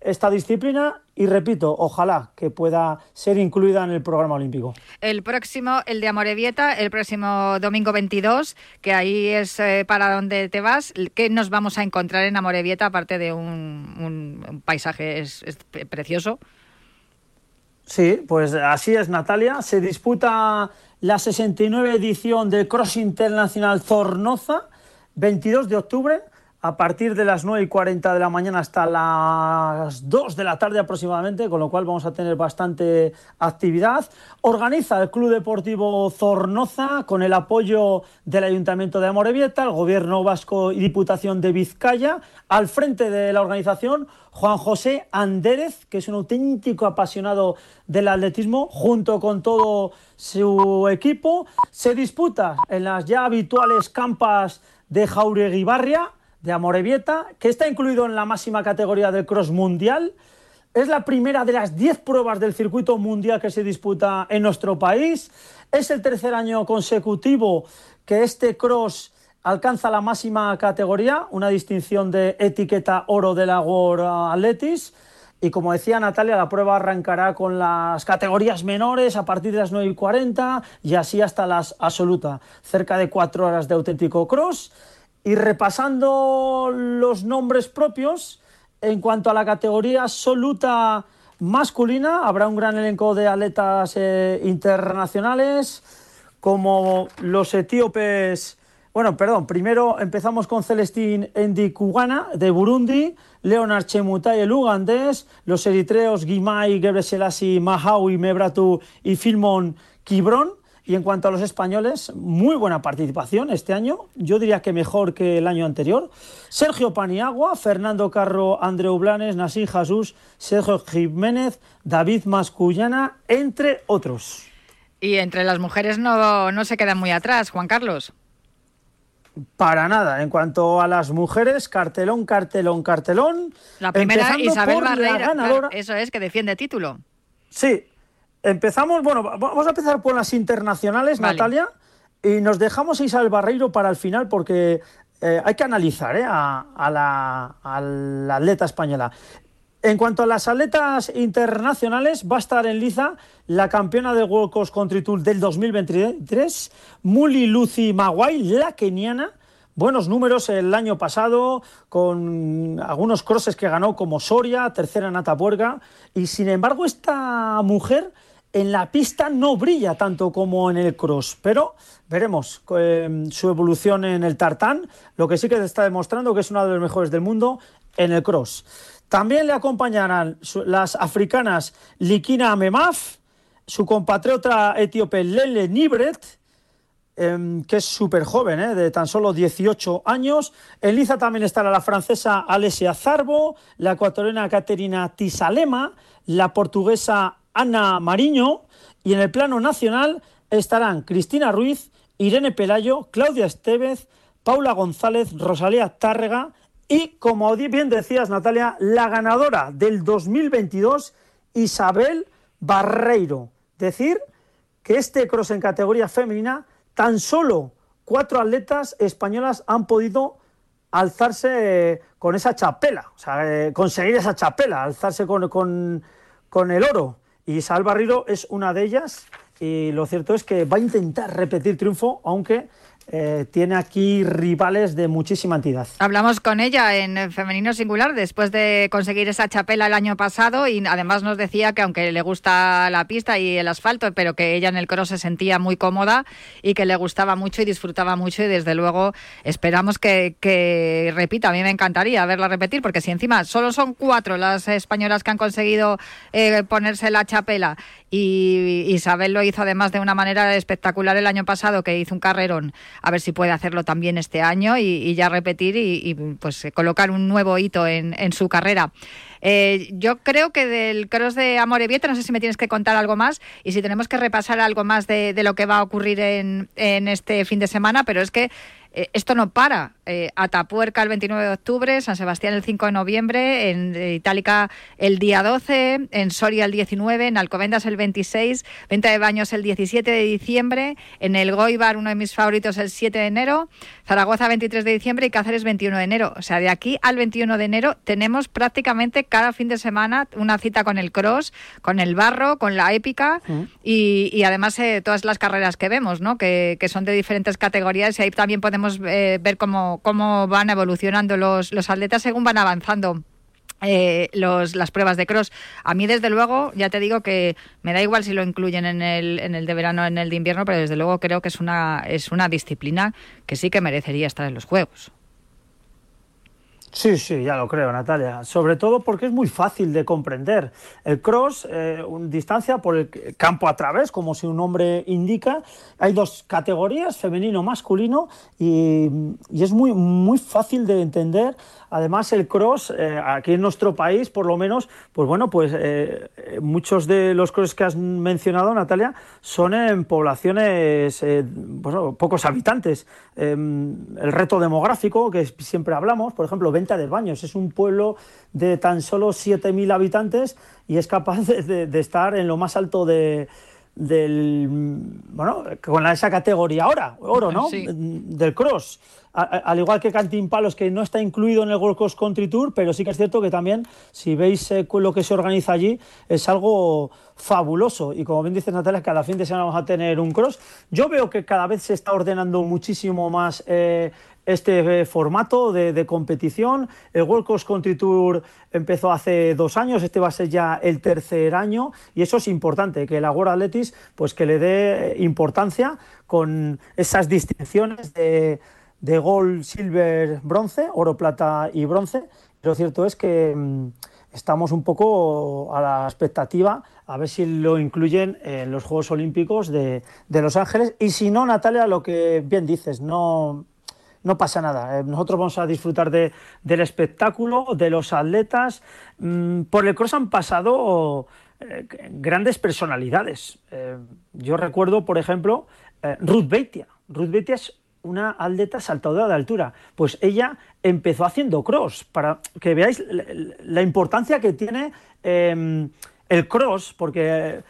esta disciplina y repito, ojalá que pueda ser incluida en el programa olímpico. El próximo, el de Amorebieta, el próximo domingo 22, que ahí es eh, para donde te vas, ¿qué nos vamos a encontrar en Amorebieta aparte de un, paisaje es, precioso? Sí, pues así es, Natalia. Se disputa la 69 edición del Cross Internacional Zornoza, 22 de octubre, a partir de las 9 y 40 de la mañana hasta las 2 de la tarde aproximadamente, con lo cual vamos a tener bastante actividad. Organiza el Club Deportivo Zornoza con el apoyo del Ayuntamiento de Amorebieta, el Gobierno Vasco y Diputación de Vizcaya. Al frente de la organización, Juan José Andérez, que es un auténtico apasionado del atletismo, junto con todo su equipo. Se disputa en las ya habituales campas de Jauregui Barria de Amorebieta, que está incluido en la máxima categoría del cross mundial. Es la primera de las 10 pruebas del circuito mundial que se disputa en nuestro país. Es el tercer año consecutivo que este cross alcanza la máxima categoría, una distinción de etiqueta oro de la World Athletics. Y como decía Natalia, la prueba arrancará con las categorías menores a partir de las 9 y 40 y así hasta las absoluta. Cerca de cuatro horas de auténtico cross. Y repasando los nombres propios, en cuanto a la categoría absoluta masculina, habrá un gran elenco de atletas eh, internacionales, como los etíopes. Bueno, perdón, primero empezamos con Celestín Endikugana de Burundi, Leonard Chemutai el ugandés, los eritreos Guimay, Gebreselassie, Mahaui, Mebratu y Filmon Kibron, y en cuanto a los españoles, muy buena participación este año, yo diría que mejor que el año anterior. Sergio Paniagua, Fernando Carro, Andreu Blanes, Nasir Jesús, Sergio Jiménez, David Mascullana, entre otros. Y entre las mujeres no, no se quedan muy atrás, Juan Carlos. Para nada. En cuanto a las mujeres, cartelón, cartelón, cartelón. La primera, Isabel Barreira. eso es, que defiende título. Sí, Empezamos, bueno, vamos a empezar por las internacionales, Natalia, y nos dejamos a Isabel Barreiro para el final porque eh, hay que analizar eh, a, la, atleta española. En cuanto a las atletas internacionales, va a estar en liza la campeona del World Cross Country Tour del 2023, Muli Lucy Maguay, la keniana. Buenos números el año pasado, con algunos crosses que ganó como Soria, tercera en Atapuerca. Y sin embargo, esta mujer en la pista no brilla tanto como en el cross, pero veremos eh, su evolución en el tartán, lo que sí que está demostrando que es una de las mejores del mundo en el cross. También le acompañarán las africanas Likina Memaf, su compatriota etíope Lele Nibret, em, que es súper joven, eh, de tan solo 18 años. En Liza también estará la francesa Alessia Zarbo, la ecuatoriana Caterina Tisalema, la portuguesa Ana Mariño y en el plano nacional estarán Cristina Ruiz, Irene Pelayo, Claudia Estevez, Paula González, Rosalía Tárrega y, como bien decías Natalia, la ganadora del 2022, Isabel Barreiro. Decir que este cross en categoría femenina, tan solo cuatro atletas españolas han podido alzarse eh, con esa chapela, o sea, eh, conseguir esa chapela, alzarse con, con el oro. Y Sal Barriro es una de ellas y lo cierto es que va a intentar repetir triunfo, aunque eh, tiene aquí rivales de muchísima entidad. Hablamos con ella en femenino singular después de conseguir esa chapela el año pasado y además nos decía que aunque le gusta la pista y el asfalto, pero que ella en el cross se sentía muy cómoda y que le gustaba mucho y disfrutaba mucho y desde luego esperamos que, repita. A mí me encantaría verla repetir porque si encima solo son cuatro las españolas que han conseguido eh, ponerse la chapela y Isabel lo hizo además de una manera espectacular el año pasado que hizo un carrerón a ver si puede hacerlo también este año y, ya repetir y, pues colocar un nuevo hito en, su carrera. Eh, yo creo que del cross de Amorebieta, no sé si me tienes que contar algo más y si tenemos que repasar algo más de, lo que va a ocurrir en, en este fin de semana, pero es que eh, esto no para. Eh, Atapuerca el 29 de octubre, San Sebastián el 5 de noviembre, en eh, Itálica el día 12, en Soria el 19, en Alcobendas el 26, Venta de Baños el 17 de diciembre, en el Goibar, uno de mis favoritos, el 7 de enero, Zaragoza 23 de diciembre y Cáceres 21 de enero. O sea, de aquí al 21 de enero tenemos prácticamente cada fin de semana una cita con el cross, con el barro, con la épica mm. y, además todas las carreras que vemos, ¿no? Que, que son de diferentes categorías y ahí también podemos eh, ver cómo, cómo van evolucionando los, los atletas según van avanzando. Eh, los, las pruebas de cross. A mí, desde luego, ya te digo que me da igual si lo incluyen en el, en el de verano o en el de invierno, pero desde luego creo que es una, es una disciplina que sí que merecería estar en los Juegos. Sí, sí, ya lo creo, Natalia. Sobre todo porque es muy fácil de comprender. El cross, eh, distancia por el campo a través, como si un nombre indica. Hay dos categorías, femenino, masculino, y, y es muy, muy fácil de entender Además, el cross, eh, aquí en nuestro país, por lo menos, pues bueno, pues eh, muchos de los cross que has mencionado, Natalia, son en poblaciones, eh, pocos habitantes. Em, el reto demográfico, que siempre hablamos, por ejemplo, Venta de Baños, es un pueblo de tan solo 7.000 habitantes y es capaz de estar en lo más alto de del bueno con esa categoría ahora oro no del cross. Al igual que Palos que no está incluido en el World Cross Country Tour pero sí que es cierto que también si veis eh, lo que se organiza allí es algo fabuloso. Y como bien dice Natalia cada fin de semana vamos a tener un cross. Yo veo que cada vez se está ordenando muchísimo más eh, este eh, formato de, competición. El World Cross Country Tour empezó hace dos años, este va a ser ya el tercer año y eso es importante, que la World Athletics pues que le dé importancia con esas distinciones de, de gold, silver, bronce, oro, plata y bronce. Lo cierto es que mm, estamos un poco a la expectativa a ver si lo incluyen en los Juegos Olímpicos de, de Los Ángeles y si no, Natalia, lo que bien dices, no no pasa nada. Eh, nosotros vamos a disfrutar de, del espectáculo, de los atletas. Mm, por el cross han pasado eh, grandes personalidades. Eh, yo recuerdo, por ejemplo, Ruth Beitia. Ruth Beitia es una atleta saltadora de altura. Pues ella empezó haciendo cross, para que veáis la, importancia que tiene em, el cross, porque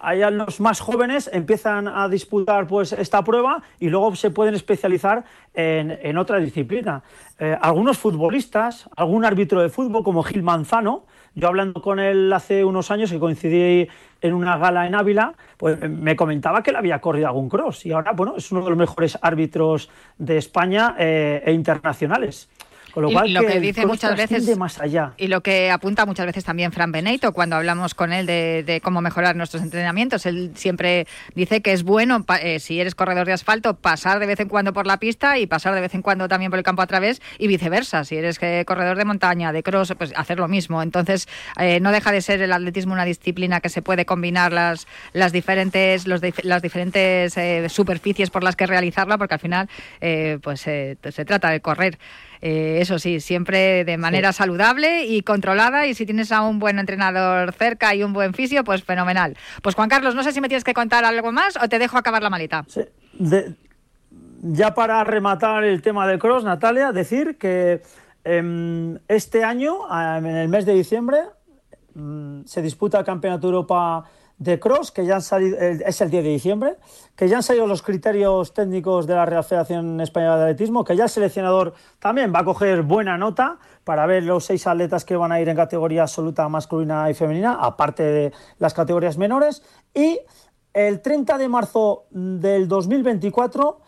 allá los más jóvenes empiezan a disputar pues esta prueba y luego se pueden especializar en, otra disciplina. Eh, algunos futbolistas, algún árbitro de fútbol como Gil Manzano, yo hablando con él hace unos años que coincidí en una gala en Ávila, pues me comentaba que él había corrido algún cross y ahora bueno es uno de los mejores árbitros de España eh, e internacionales y lo que, dice muchas veces más allá. y lo que apunta muchas veces también Fran Benito cuando hablamos con él de, cómo mejorar nuestros entrenamientos, él siempre dice que es bueno eh, si eres corredor de asfalto pasar de vez en cuando por la pista y pasar de vez en cuando también por el campo a través y viceversa. Si eres eh, corredor de montaña, de cross, pues hacer lo mismo. Entonces eh, no deja de ser el atletismo una disciplina que se puede combinar las las diferentes los las diferentes superficies por las que realizarla porque al final pues se trata de correr. Eh, eso sí, siempre de manera saludable y controlada y si tienes a un buen entrenador cerca y un buen fisio, pues fenomenal. Pues Juan Carlos, no sé si me tienes que contar algo más o te dejo acabar la maleta. ya para rematar el tema del cross, Natalia, decir que em, este año, en el mes de diciembre, mm, se disputa el Campeonato de Europa de Cross, que ya han salido, es el 10 de diciembre, que ya han salido los criterios técnicos de la Real Federación Española de Atletismo, que ya el seleccionador también va a coger buena nota para ver los seis atletas que van a ir en categoría absoluta masculina y femenina, aparte de las categorías menores. Y el 30 de marzo del 2024,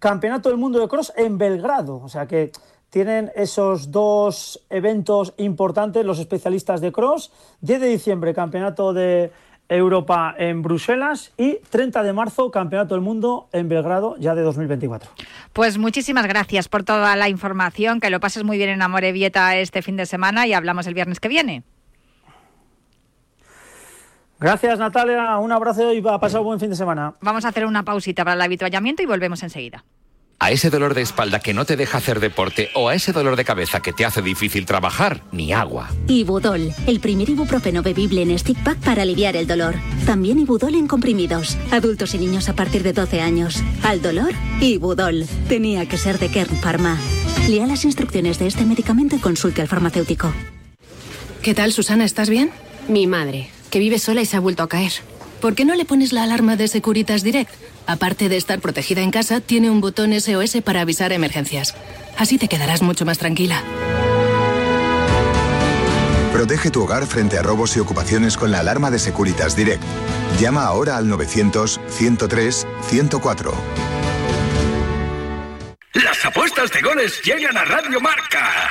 Campeonato del Mundo de Cross en Belgrado. O sea que tienen esos dos eventos importantes los especialistas de cross. 10 de diciembre, Campeonato de Europa en Bruselas y 30 de marzo Campeonato del Mundo en Belgrado ya de 2024. Pues muchísimas gracias por toda la información, que lo pases muy bien en Amorebieta este fin de semana y hablamos el viernes que viene. Gracias Natalia, un abrazo y a pasar un buen fin de semana. Vamos a hacer una pausita para el habituallamiento y volvemos enseguida. A ese dolor de espalda que no te deja hacer deporte o a ese dolor de cabeza que te hace difícil trabajar, ni agua. Ibudol, el primer ibuprofeno bebible en stick pack para aliviar el dolor. También Ibudol en comprimidos. Adultos y niños a partir de 12 años. Al dolor, Ibudol. Tenía que ser de Kern Pharma. Lea las instrucciones de este medicamento y consulte al farmacéutico. ¿Qué tal, Susana? ¿Estás bien? Mi madre, que vive sola y se ha vuelto a caer. ¿Por qué no le pones la alarma de Securitas Direct? Aparte de estar protegida en casa, tiene un botón SOS para avisar emergencias. Así te quedarás mucho más tranquila. Protege tu hogar frente a robos y ocupaciones con la alarma de Securitas Direct. Llama ahora al 900-103-104. Las apuestas de goles llegan a Radio Marca.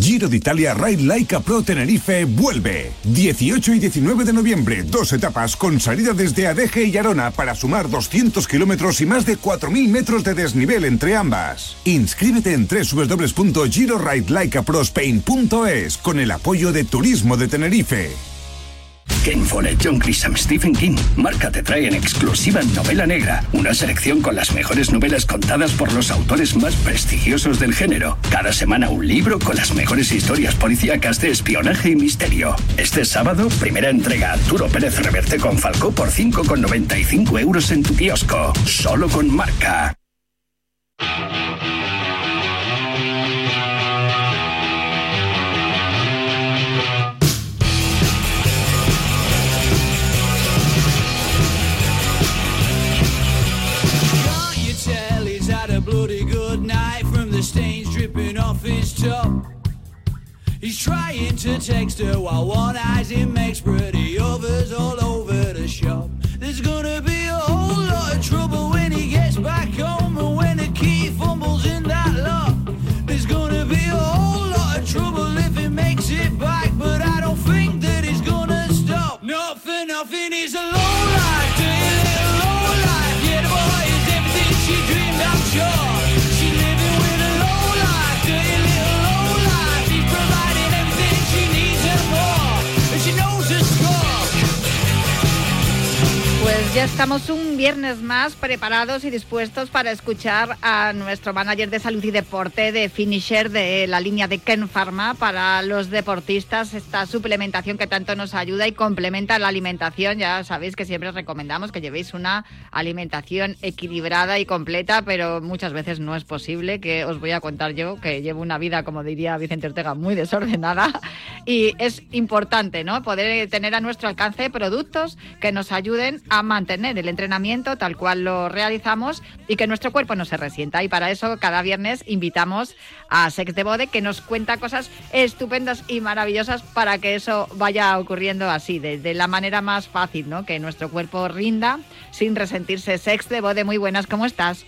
Giro de Italia Ride Laika Pro Tenerife vuelve. 18 y 19 de noviembre, dos etapas con salida desde Adeje y Arona para sumar 200 kilómetros y más de 4.000 metros de desnivel entre ambas. Inscríbete en www.giroridelaikaprospain.es con el apoyo de Turismo de Tenerife. Ken Follett, John Grisham, Stephen King. Marca te trae en exclusiva Novela Negra, una selección con las mejores novelas contadas por los autores más prestigiosos del género. Cada semana un libro con las mejores historias policíacas de espionaje y misterio. Este sábado, primera entrega Arturo Pérez Reverte con Falcó por 5,95 euros en tu kiosco. Solo con Marca. He's trying to text her while one eye's in makes pretty overs all over the shop. There's gonna be a whole lot of trouble when he gets back home and when the key fumbles in that lock. There's gonna be a whole lot of trouble if he makes it back, but I don't think that he's gonna stop. Not for nothing, he's a ya estamos un viernes más preparados y dispuestos para escuchar a nuestro manager de salud y deporte de Finisher de la línea de Ken Pharma para los deportistas, esta suplementación que tanto nos ayuda y complementa la alimentación. Ya sabéis que siempre os recomendamos que llevéis una alimentación equilibrada y completa, pero muchas veces no es posible, que os voy a contar yo, que llevo una vida, como diría Vicente Ortega, muy desordenada y es importante, ¿no? Poder tener a nuestro alcance productos que nos ayuden a mantener el entrenamiento tal cual lo realizamos y que nuestro cuerpo no se resienta. Y para eso cada viernes invitamos a Sex de Bode que nos cuenta cosas estupendas y maravillosas para que eso vaya ocurriendo así, de, de la manera más fácil, ¿no? Que nuestro cuerpo rinda sin resentirse. Sex de Bode, muy buenas, ¿cómo estás?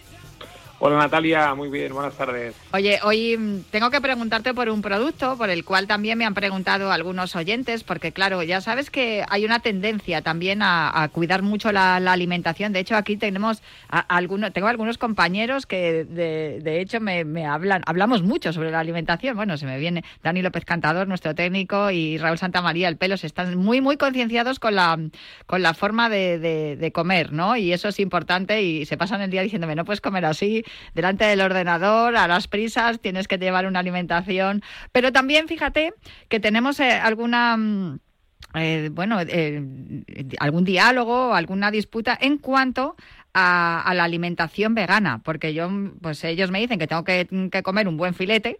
Hola Natalia, muy bien, buenas tardes. Oye, hoy mm, tengo que preguntarte por un producto por el cual también me han preguntado algunos oyentes, porque claro, ya sabes que hay una tendencia también a, cuidar mucho la, alimentación. De hecho, aquí tenemos a, algunos, tengo algunos compañeros que de, de hecho me, hablan, hablamos mucho sobre la alimentación. Bueno, se me viene Dani López Cantador, nuestro técnico, y Raúl Santamaría, el pelos, están muy, muy concienciados con la, con la forma de comer, ¿no? Y eso es importante y se pasan el día diciéndome, no puedes comer así, delante del ordenador, a las prisas, tienes que llevar una alimentación. Pero también fíjate que tenemos eh, alguna... mm, eh, bueno, eh, algún diálogo, alguna disputa en cuanto a, a la alimentación vegana, porque yo, pues ellos me dicen que tengo que, que comer un buen filete,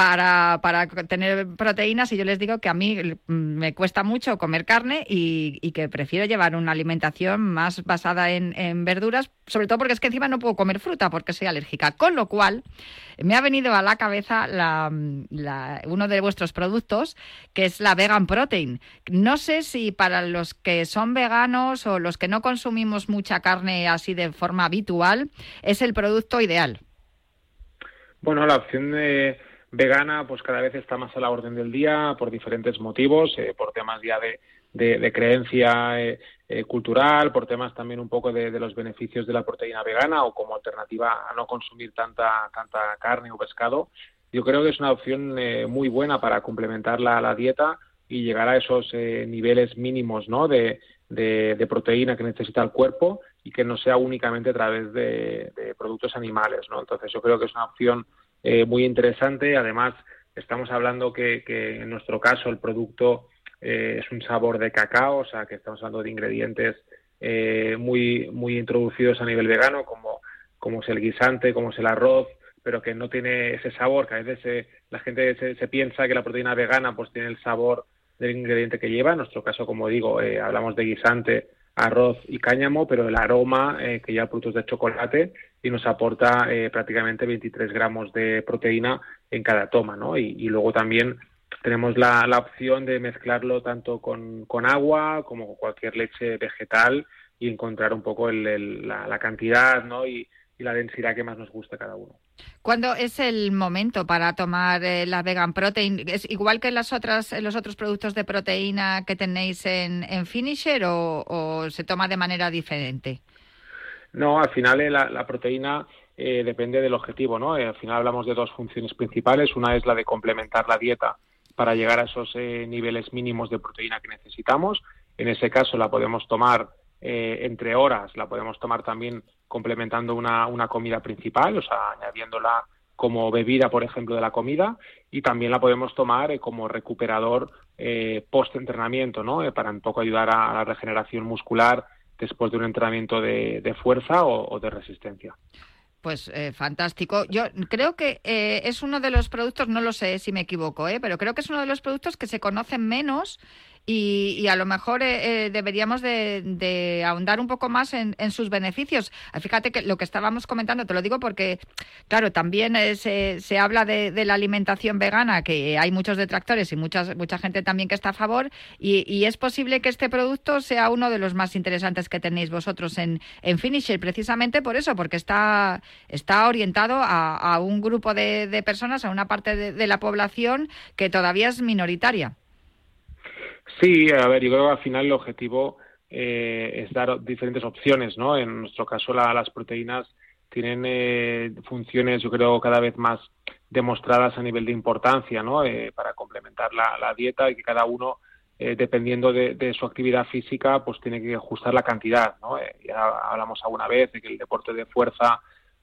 para, para tener proteínas y yo les digo que a mí me cuesta mucho comer carne y, y que prefiero llevar una alimentación más basada en, en, verduras, sobre todo porque es que encima no puedo comer fruta porque soy alérgica. Con lo cual, me ha venido a la cabeza la, la, uno de vuestros productos, que es la Vegan Protein. No sé si para los que son veganos o los que no consumimos mucha carne así de forma habitual, es el producto ideal. Bueno, la opción de vegana pues cada vez está más a la orden del día por diferentes motivos, eh, por temas ya de, de, de creencia eh, eh, cultural, por temas también un poco de, de, los beneficios de la proteína vegana o como alternativa a no consumir tanta, tanta carne o pescado. Yo creo que es una opción eh, muy buena para complementar la, la, dieta y llegar a esos niveles mínimos ¿no? de, de, proteína que necesita el cuerpo y que no sea únicamente a través de, productos animales. ¿no? Entonces yo creo que es una opción eh, muy interesante. Además, estamos hablando que, en nuestro caso el producto eh, es un sabor de cacao, o sea que estamos hablando de ingredientes eh, muy, muy introducidos a nivel vegano, como, como es el guisante, como es el arroz, pero que no tiene ese sabor, que a veces se, la gente se, se, piensa que la proteína vegana pues tiene el sabor del ingrediente que lleva. En nuestro caso, como digo, eh, hablamos de guisante, arroz y cáñamo, pero el aroma que lleva productos de chocolate y nos aporta eh, prácticamente 23 gramos de proteína en cada toma, ¿no? Y, y luego también tenemos la, la, opción de mezclarlo tanto con, con, agua como con cualquier leche vegetal y encontrar un poco el, la, la, cantidad, ¿no? Y, y la densidad que más nos guste a cada uno. ¿Cuándo es el momento para tomar eh, la vegan protein? ¿Es igual que las otras, en los otros productos de proteína que tenéis en, Finisher o se toma de manera diferente? No, al final eh, la, proteína eh, depende del objetivo, ¿no? Eh, al final hablamos de dos funciones principales. Una es la de complementar la dieta para llegar a esos eh, niveles mínimos de proteína que necesitamos. En ese caso la podemos tomar eh, entre horas, la podemos tomar también complementando una, una comida principal, o sea, añadiéndola como bebida, por ejemplo, de la comida, y también la podemos tomar eh, como recuperador eh, post-entrenamiento, ¿no? Para un poco ayudar a la regeneración muscular después de un entrenamiento de, de fuerza o, de resistencia. Pues eh, fantástico. Yo creo que eh, es uno de los productos, no lo sé si me equivoco, ¿eh? pero creo que es uno de los productos que se conocen menos y, y a lo mejor eh, eh, deberíamos de, ahondar un poco más en, en sus beneficios. Ah, Fíjate que lo que estábamos comentando, te lo digo porque, claro, también eh, se, se habla de, de la alimentación vegana, que hay muchos detractores y muchas, mucha gente también que está a favor, y, y es posible que este producto sea uno de los más interesantes que tenéis vosotros en, en Finisher, precisamente por eso, porque está, está orientado a, un grupo de, de personas, a una parte de la población que todavía es minoritaria. Sí, a ver, yo creo que al final el objetivo eh, es dar diferentes opciones, ¿no? En nuestro caso la- las proteínas tienen eh, funciones, yo creo, cada vez más demostradas a nivel de importancia, ¿no? Eh, para complementar la, dieta y que cada uno, eh, dependiendo de, de su actividad física, pues tiene que ajustar la cantidad, ¿no? Eh, ya hablamos alguna vez de que el deporte de fuerza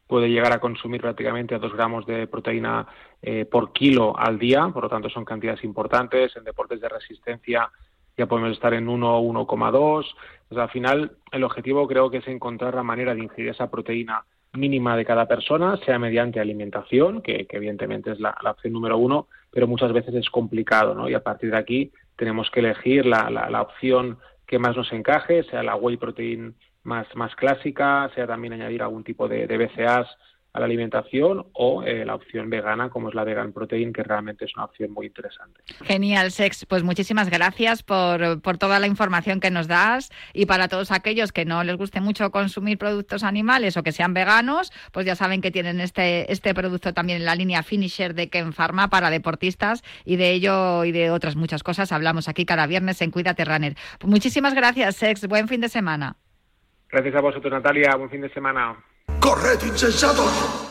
puede llegar a consumir prácticamente a dos gramos de proteína eh, por kilo al día, por lo tanto son cantidades importantes. En deportes de resistencia ya podemos estar en 1 o 1,2. O sea, al final el objetivo creo que es encontrar la manera de ingerir esa proteína mínima de cada persona, sea mediante alimentación, que, evidentemente es la, la opción número uno, pero muchas veces es complicado, ¿no? Y a partir de aquí tenemos que elegir la, la, la opción que más nos encaje, sea la whey protein más, más clásica, sea también añadir algún tipo de, de a la alimentación o eh, la opción vegana como es la vegan protein que realmente es una opción muy interesante. Genial, Sex. Pues muchísimas gracias por, por toda la información que nos das y para todos aquellos que no les guste mucho consumir productos animales o que sean veganos, pues ya saben que tienen este, este producto también en la línea Finisher de Ken Pharma para deportistas y de ello y de otras muchas cosas hablamos aquí cada viernes en Cuídate Runner. Muchísimas gracias, Sex. Buen fin de semana. Gracias a vosotros, Natalia. Buen fin de semana. ¡Corred, insensatos!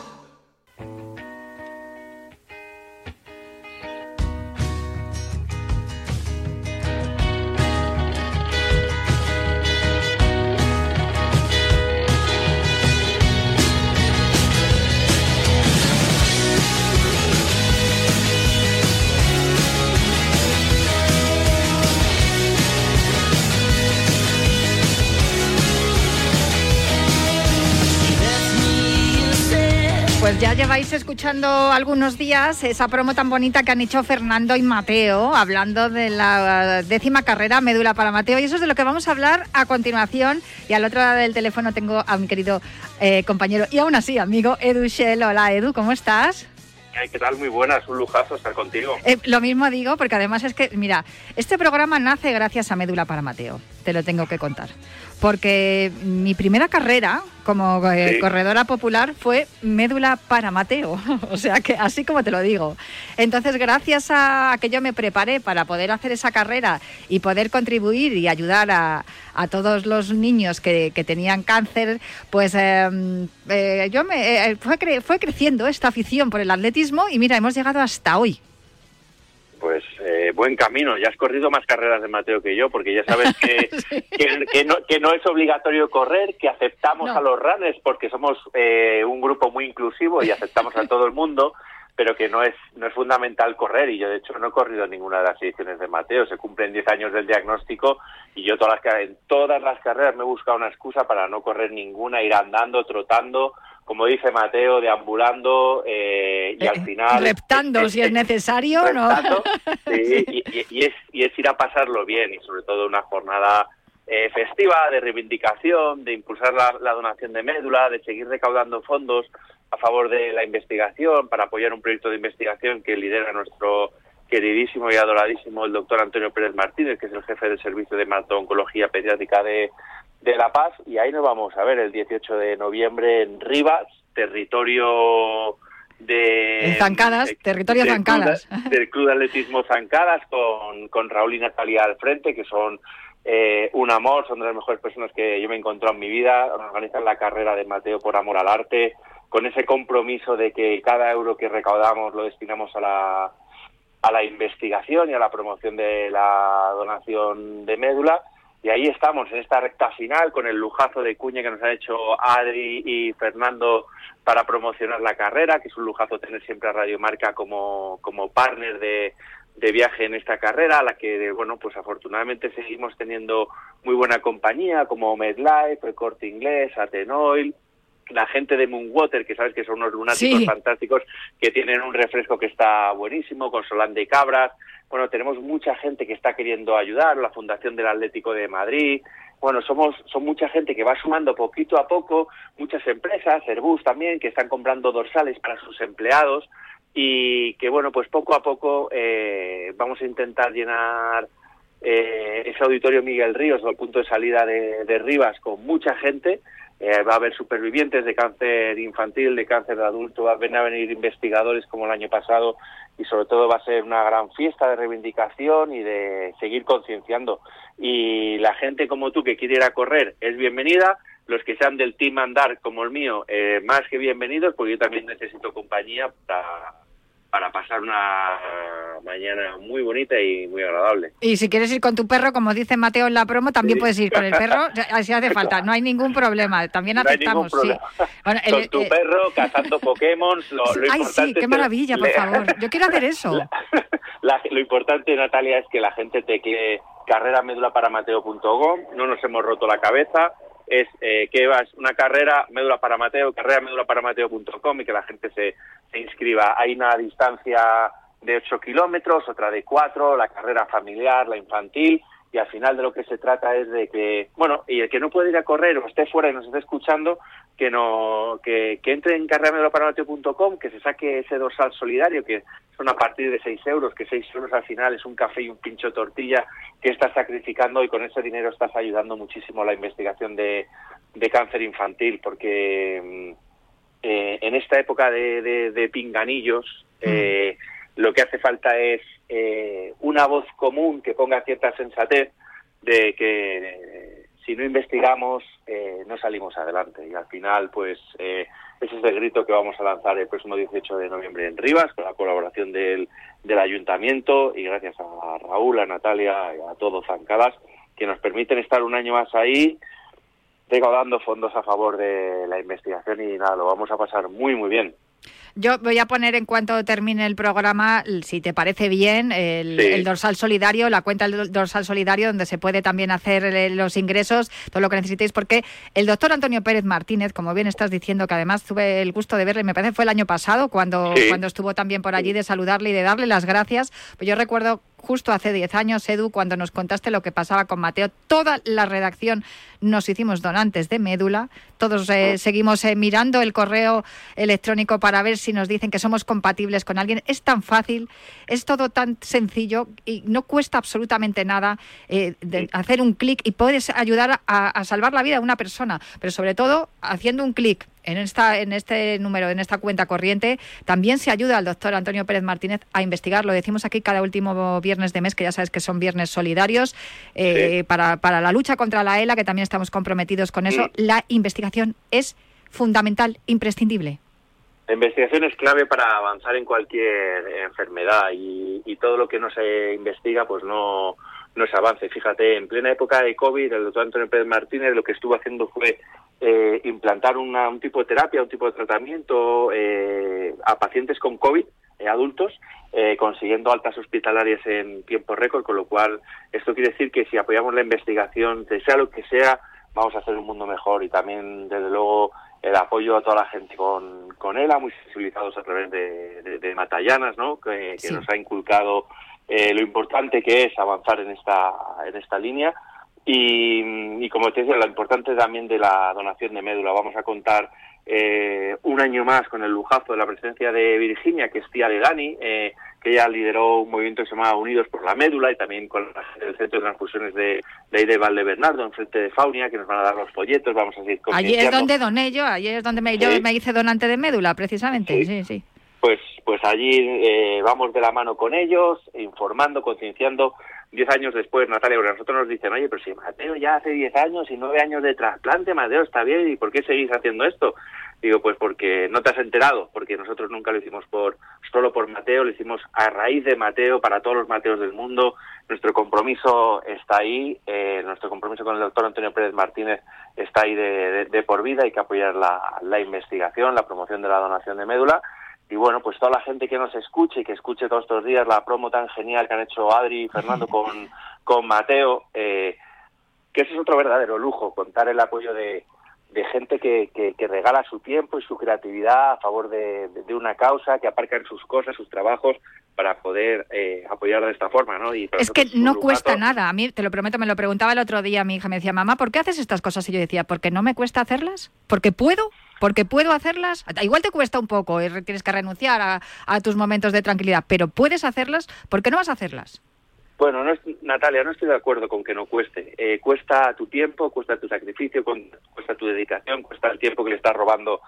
Pues ya lleváis escuchando algunos días esa promo tan bonita que han hecho Fernando y Mateo, hablando de la décima carrera Médula para Mateo. Y eso es de lo que vamos a hablar a continuación. Y al otro lado del teléfono tengo a mi querido eh, compañero y aún así amigo Edu Shell. Hola Edu, ¿cómo estás? ¿Qué tal? Muy buenas, un lujazo estar contigo. Eh, lo mismo digo, porque además es que, mira, este programa nace gracias a Médula para Mateo, te lo tengo que contar. Porque mi primera carrera como eh, Sí. corredora popular fue Médula para Mateo, o sea que así como te lo digo. Entonces, gracias a que yo me preparé para poder hacer esa carrera y poder contribuir y ayudar a, a todos los niños que, que tenían cáncer, pues eh, eh, yo me, eh, fue, cre- fue creciendo esta afición por el atletismo y mira, hemos llegado hasta hoy. Pues eh, buen camino, ya has corrido más carreras de Mateo que yo, porque ya sabes que, que, que no, que no es obligatorio correr, que aceptamos a los runners porque somos eh, un grupo muy inclusivo y aceptamos a todo el mundo, pero que no es, no es fundamental correr. Y yo, de hecho, no he corrido ninguna de las ediciones de Mateo. Se cumplen 10 años del diagnóstico y yo todas las, en todas las carreras me he buscado una excusa para no correr ninguna, ir andando, trotando, como dice Mateo, deambulando eh, y al final... Reptando si es necesario, ¿no? Sí, y, es, y es ir a pasarlo bien y sobre todo una jornada eh, festiva de reivindicación, de impulsar la, la donación de médula, de seguir recaudando fondos a favor de la investigación para apoyar un proyecto de investigación que lidera nuestro queridísimo y adoradísimo el doctor Antonio Pérez Martínez, que es el jefe del servicio de oncología pediátrica de, de La Paz, y ahí nos vamos a ver el 18 de noviembre en Rivas, territorio de... En Zancadas, territorio del Zancadas. Del Club de Atletismo Zancadas, con, con Raúl y Natalia al frente, que son eh, un amor, son de las mejores personas que yo me he encontrado en mi vida, organizan la carrera de Mateo por amor al arte, con ese compromiso de que cada euro que recaudamos lo destinamos a la, a la investigación y a la promoción de la donación de médula. Y ahí estamos, en esta recta final, con el lujazo de cuña que nos ha hecho Adri y Fernando para promocionar la carrera, que es un lujazo tener siempre a Radio Marca como, como partner de, de viaje en esta carrera, a la que, bueno, pues afortunadamente seguimos teniendo muy buena compañía, como MedLife, el Corte Inglés, Atenoil, la gente de Moonwater, que sabes que son unos lunáticos Sí. fantásticos, que tienen un refresco que está buenísimo, con Solán de Cabras. Bueno, tenemos mucha gente que está queriendo ayudar, la Fundación del Atlético de Madrid. Bueno, somos son mucha gente que va sumando poquito a poco, muchas empresas, Airbus también, que están comprando dorsales para sus empleados y que, bueno, pues poco a poco eh, vamos a intentar llenar eh, ese auditorio Miguel Ríos, al punto de salida de, de Rivas, con mucha gente. Eh, va a haber supervivientes de cáncer infantil, de cáncer de adulto, van a venir investigadores como el año pasado y sobre todo va a ser una gran fiesta de reivindicación y de seguir concienciando. Y la gente como tú que quiere correr es bienvenida. Los que sean del team andar como el mío, eh, más que bienvenidos, porque yo también necesito compañía para, para pasar una mañana muy bonita y muy agradable. Y si quieres ir con tu perro, como dice Mateo en la promo, también Sí. puedes ir con el perro, así hace falta, no hay ningún problema, también No aceptamos, sí. problema. Bueno, el- Con tu eh, perro cazando Pokémon, lo, lo Ay, importante sí, qué maravilla, por favor. Yo quiero hacer eso. La- lo importante, Natalia, es que la gente teclee carreramédulaparamateo.com, no nos hemos roto la cabeza, es eh, que vas una carrera médula para Mateo, carreramédulaparamateo.com y que la gente se, se inscriba. Hay una distancia de 8 kilómetros, otra de 4, la carrera familiar, la infantil, y al final de lo que se trata es de que, bueno, y el que no puede ir a correr o esté fuera y nos esté escuchando, que no que, que entre en carreramédulaparamateo.com, que se saque ese dorsal solidario, que son a partir de 6 euros, que 6 euros al final es un café y un pincho tortilla que estás sacrificando y con ese dinero estás ayudando muchísimo la investigación de, de cáncer infantil, porque mm, eh, en esta época de, de- pinganillos eh, lo que hace falta es eh, una voz común que ponga cierta sensatez de que eh, si no investigamos eh, no salimos adelante. Y al final pues eh, ese es el grito que vamos a lanzar el próximo 18 de noviembre en Rivas con la colaboración del, del ayuntamiento y gracias a Raúl, a Natalia y a todos Zancadas que nos permiten estar un año más ahí recaudando fondos a favor de la investigación y nada, lo vamos a pasar muy muy bien. Yo voy a poner en cuanto termine el programa, si te parece bien, el, Sí. el dorsal solidario, la cuenta del dorsal solidario, donde se puede también hacer eh, los ingresos, todo lo que necesitéis, porque el doctor Antonio Pérez Martínez, como bien estás diciendo, que además tuve el gusto de verle, me parece fue el año pasado, cuando, Sí. cuando estuvo también por allí, de saludarle y de darle las gracias. Pues yo recuerdo justo hace 10 años, Edu, cuando nos contaste lo que pasaba con Mateo, toda la redacción nos hicimos donantes de médula, todos eh, seguimos eh, mirando el correo electrónico para ver si nos dicen que somos compatibles con alguien. Es tan fácil, es todo tan sencillo y no cuesta absolutamente nada eh, de hacer un clic y puedes ayudar a, a salvar la vida de una persona, pero sobre todo haciendo un clic en esta en este número, en esta cuenta corriente, también se ayuda al doctor Antonio Pérez Martínez a investigar. Lo decimos aquí cada último viernes de mes, que ya sabes que son viernes solidarios, eh, para, para la lucha contra la ELA, que también estamos comprometidos con eso. La investigación es fundamental, imprescindible. La investigación es clave para avanzar en cualquier enfermedad y, y todo lo que no se investiga pues no, no se avance. Fíjate, en plena época de COVID, el doctor Antonio Pérez Martínez lo que estuvo haciendo fue eh, implantar una- un tipo de terapia, un tipo de tratamiento eh, a pacientes con COVID, eh, adultos, eh, consiguiendo altas hospitalarias en tiempo récord, con lo cual esto quiere decir que si apoyamos la investigación, sea lo que sea, vamos a hacer un mundo mejor y también, desde luego, el apoyo a toda la gente con, con ELA, muy sensibilizados a través de, de, de Matallanas, ¿no? que, que Sí. nos ha inculcado eh, lo importante que es avanzar en esta, en esta línea. Y, y como te decía, lo importante también de la donación de médula. Vamos a contar eh, un año más con el lujazo de la presencia de Virginia, que es tía de Dani, eh, que ella lideró un movimiento que se llamaba Unidos por la Médula y también con del Centro de Transfusiones de, de de Valdebernardo, enfrente de Faunia, que nos van a dar los folletos, vamos a seguir Allí es donde doné yo, allí es donde me, yo Sí. me hice donante de médula, precisamente. Sí, sí. Pues, pues allí eh, vamos de la mano con ellos, informando, concienciando. Diez años después, Natalia, nosotros nos dicen, oye, pero si Mateo ya hace diez años y nueve años de trasplante, Mateo está bien, ¿y por qué seguís haciendo esto? Digo, pues porque no te has enterado, porque nosotros nunca lo hicimos por solo por Mateo, lo hicimos a raíz de Mateo, para todos los Mateos del mundo. Nuestro compromiso está ahí, eh, nuestro compromiso con el doctor Antonio Pérez Martínez está ahí de, de- de por vida, hay que apoyar la, la investigación, la promoción de la donación de médula. Y bueno, pues toda la gente que nos escuche y que escuche todos estos días la promo tan genial que han hecho Adri y Fernando con, con Mateo, eh, que ese es otro verdadero lujo, contar el apoyo de, de gente que, que, que regala su tiempo y su creatividad a favor de, de- una causa, que aparcan sus cosas, sus trabajos, para poder eh, apoyar de esta forma, ¿no? Y Es que no cuesta nada. A mí, te lo prometo, me lo preguntaba el otro día mi hija. Me decía, mamá, ¿por qué haces estas cosas? Y yo decía, ¿porque no me cuesta hacerlas? ¿Porque puedo? ¿Porque puedo hacerlas? Igual te cuesta un poco, eh, tienes que renunciar a, tus momentos de tranquilidad, pero puedes hacerlas. ¿Por qué no vas a hacerlas? Bueno, no es- Natalia, no estoy de acuerdo con que no cueste. Eh, cuesta tu tiempo, cuesta tu sacrificio, cuesta tu dedicación, cuesta el tiempo que le estás robando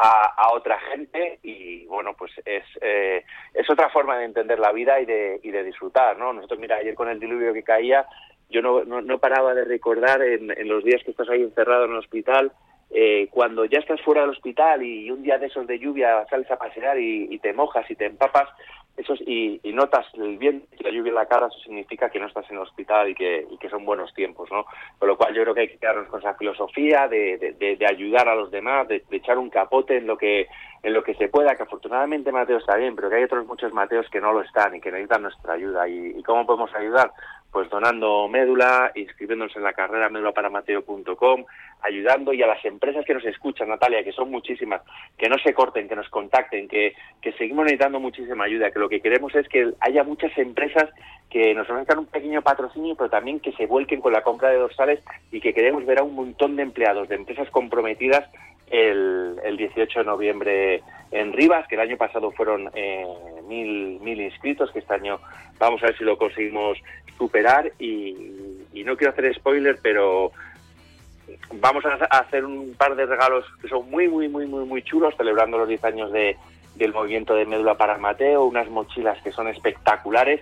a, a otra gente y bueno, pues es, eh, es otra forma de entender la vida y de, y de disfrutar, ¿no? Nosotros, mira, ayer con el diluvio que caía, yo no, no, no paraba de recordar en, en los días que estás ahí encerrado en el hospital, eh, cuando ya estás fuera del hospital y un día de esos de lluvia sales a pasear y, te mojas y te empapas, eso es- y, notas el viento y la lluvia en la cara, eso significa que no estás en el hospital y que, y que son buenos tiempos, ¿no? Con lo cual yo creo que hay que quedarnos con esa filosofía de, de- de- de ayudar a los demás, de, de echar un capote en lo que en lo que se pueda, que afortunadamente Mateo está bien, pero que hay otros muchos Mateos que no lo están y que necesitan nuestra ayuda. ¿Y, y cómo podemos ayudar? Pues donando médula, inscribiéndonos en la carrera médulaparamateo.com, ayudando y a las empresas que nos escuchan, Natalia, que son muchísimas, que no se corten, que nos contacten, que, que seguimos necesitando muchísima ayuda, que lo que queremos es que haya muchas empresas que nos ofrezcan un pequeño patrocinio, pero también que se vuelquen con la compra de dorsales y que queremos ver a un montón de empleados, de empresas comprometidas el, el 18 de noviembre en Rivas, que el año pasado fueron eh, mil, mil inscritos, que este año vamos a ver si lo conseguimos superar. Y, no quiero hacer spoiler, pero vamos a a hacer un par de regalos que son muy, muy, muy, muy, muy chulos, celebrando los 10 años de, del movimiento de médula para Mateo, unas mochilas que son espectaculares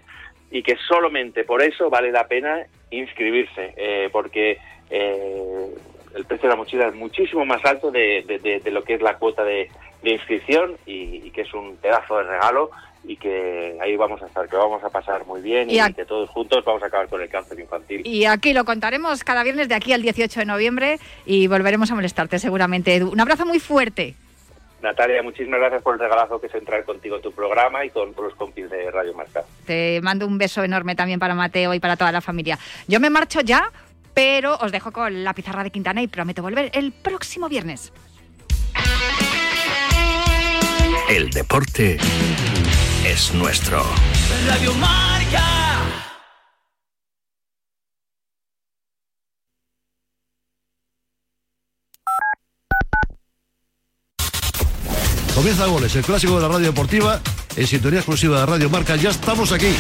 y que solamente por eso vale la pena inscribirse, eh, porque eh, el precio de la mochila es muchísimo más alto de, de- de- de lo que es la cuota de, inscripción y, y que es un pedazo de regalo y que ahí vamos a estar, que vamos a pasar muy bien y, Y a- que todos juntos vamos a acabar con el cáncer infantil. Y aquí lo contaremos cada viernes de aquí al 18 de noviembre y volveremos a molestarte seguramente, Edu. Un abrazo muy fuerte. Natalia, muchísimas gracias por el regalazo que es entrar contigo en tu programa y con, con los compis de Radio Marca. Te mando un beso enorme también para Mateo y para toda la familia. Yo me marcho ya, pero os dejo con la pizarra de Quintana y prometo volver el próximo viernes. El deporte es nuestro. Radio Marca. Comienza Goles, el clásico de la radio deportiva, en sintonía exclusiva de Radio Marca. Ya estamos aquí.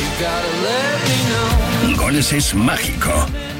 Goles es mágico.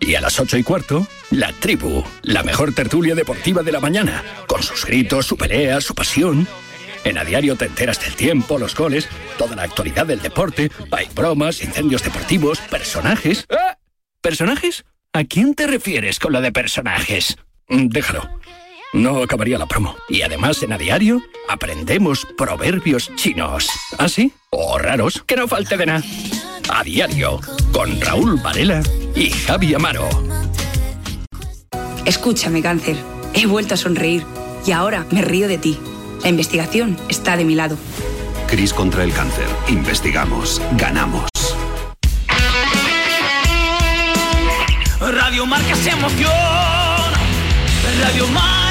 Y a las 8 y cuarto, La Tribu, la mejor tertulia deportiva de la mañana, con sus gritos, su pelea, su pasión. En A Diario te enteras del tiempo, los goles, toda la actualidad del deporte, hay bromas, incendios deportivos, personajes. ¿Personajes? ¿A quién te refieres con lo de personajes? Mm, Déjalo. No acabaría la promo. Y además en A Diario aprendemos proverbios chinos. ¿Ah, sí? O raros, que no falte de nada. A Diario, con Raúl Varela y Javi Amaro. Escúchame, cáncer. He vuelto a sonreír y ahora me río de ti. La investigación está de mi lado. Cris contra el cáncer. Investigamos. Ganamos. Radio Marca se emoción. Radio Marca.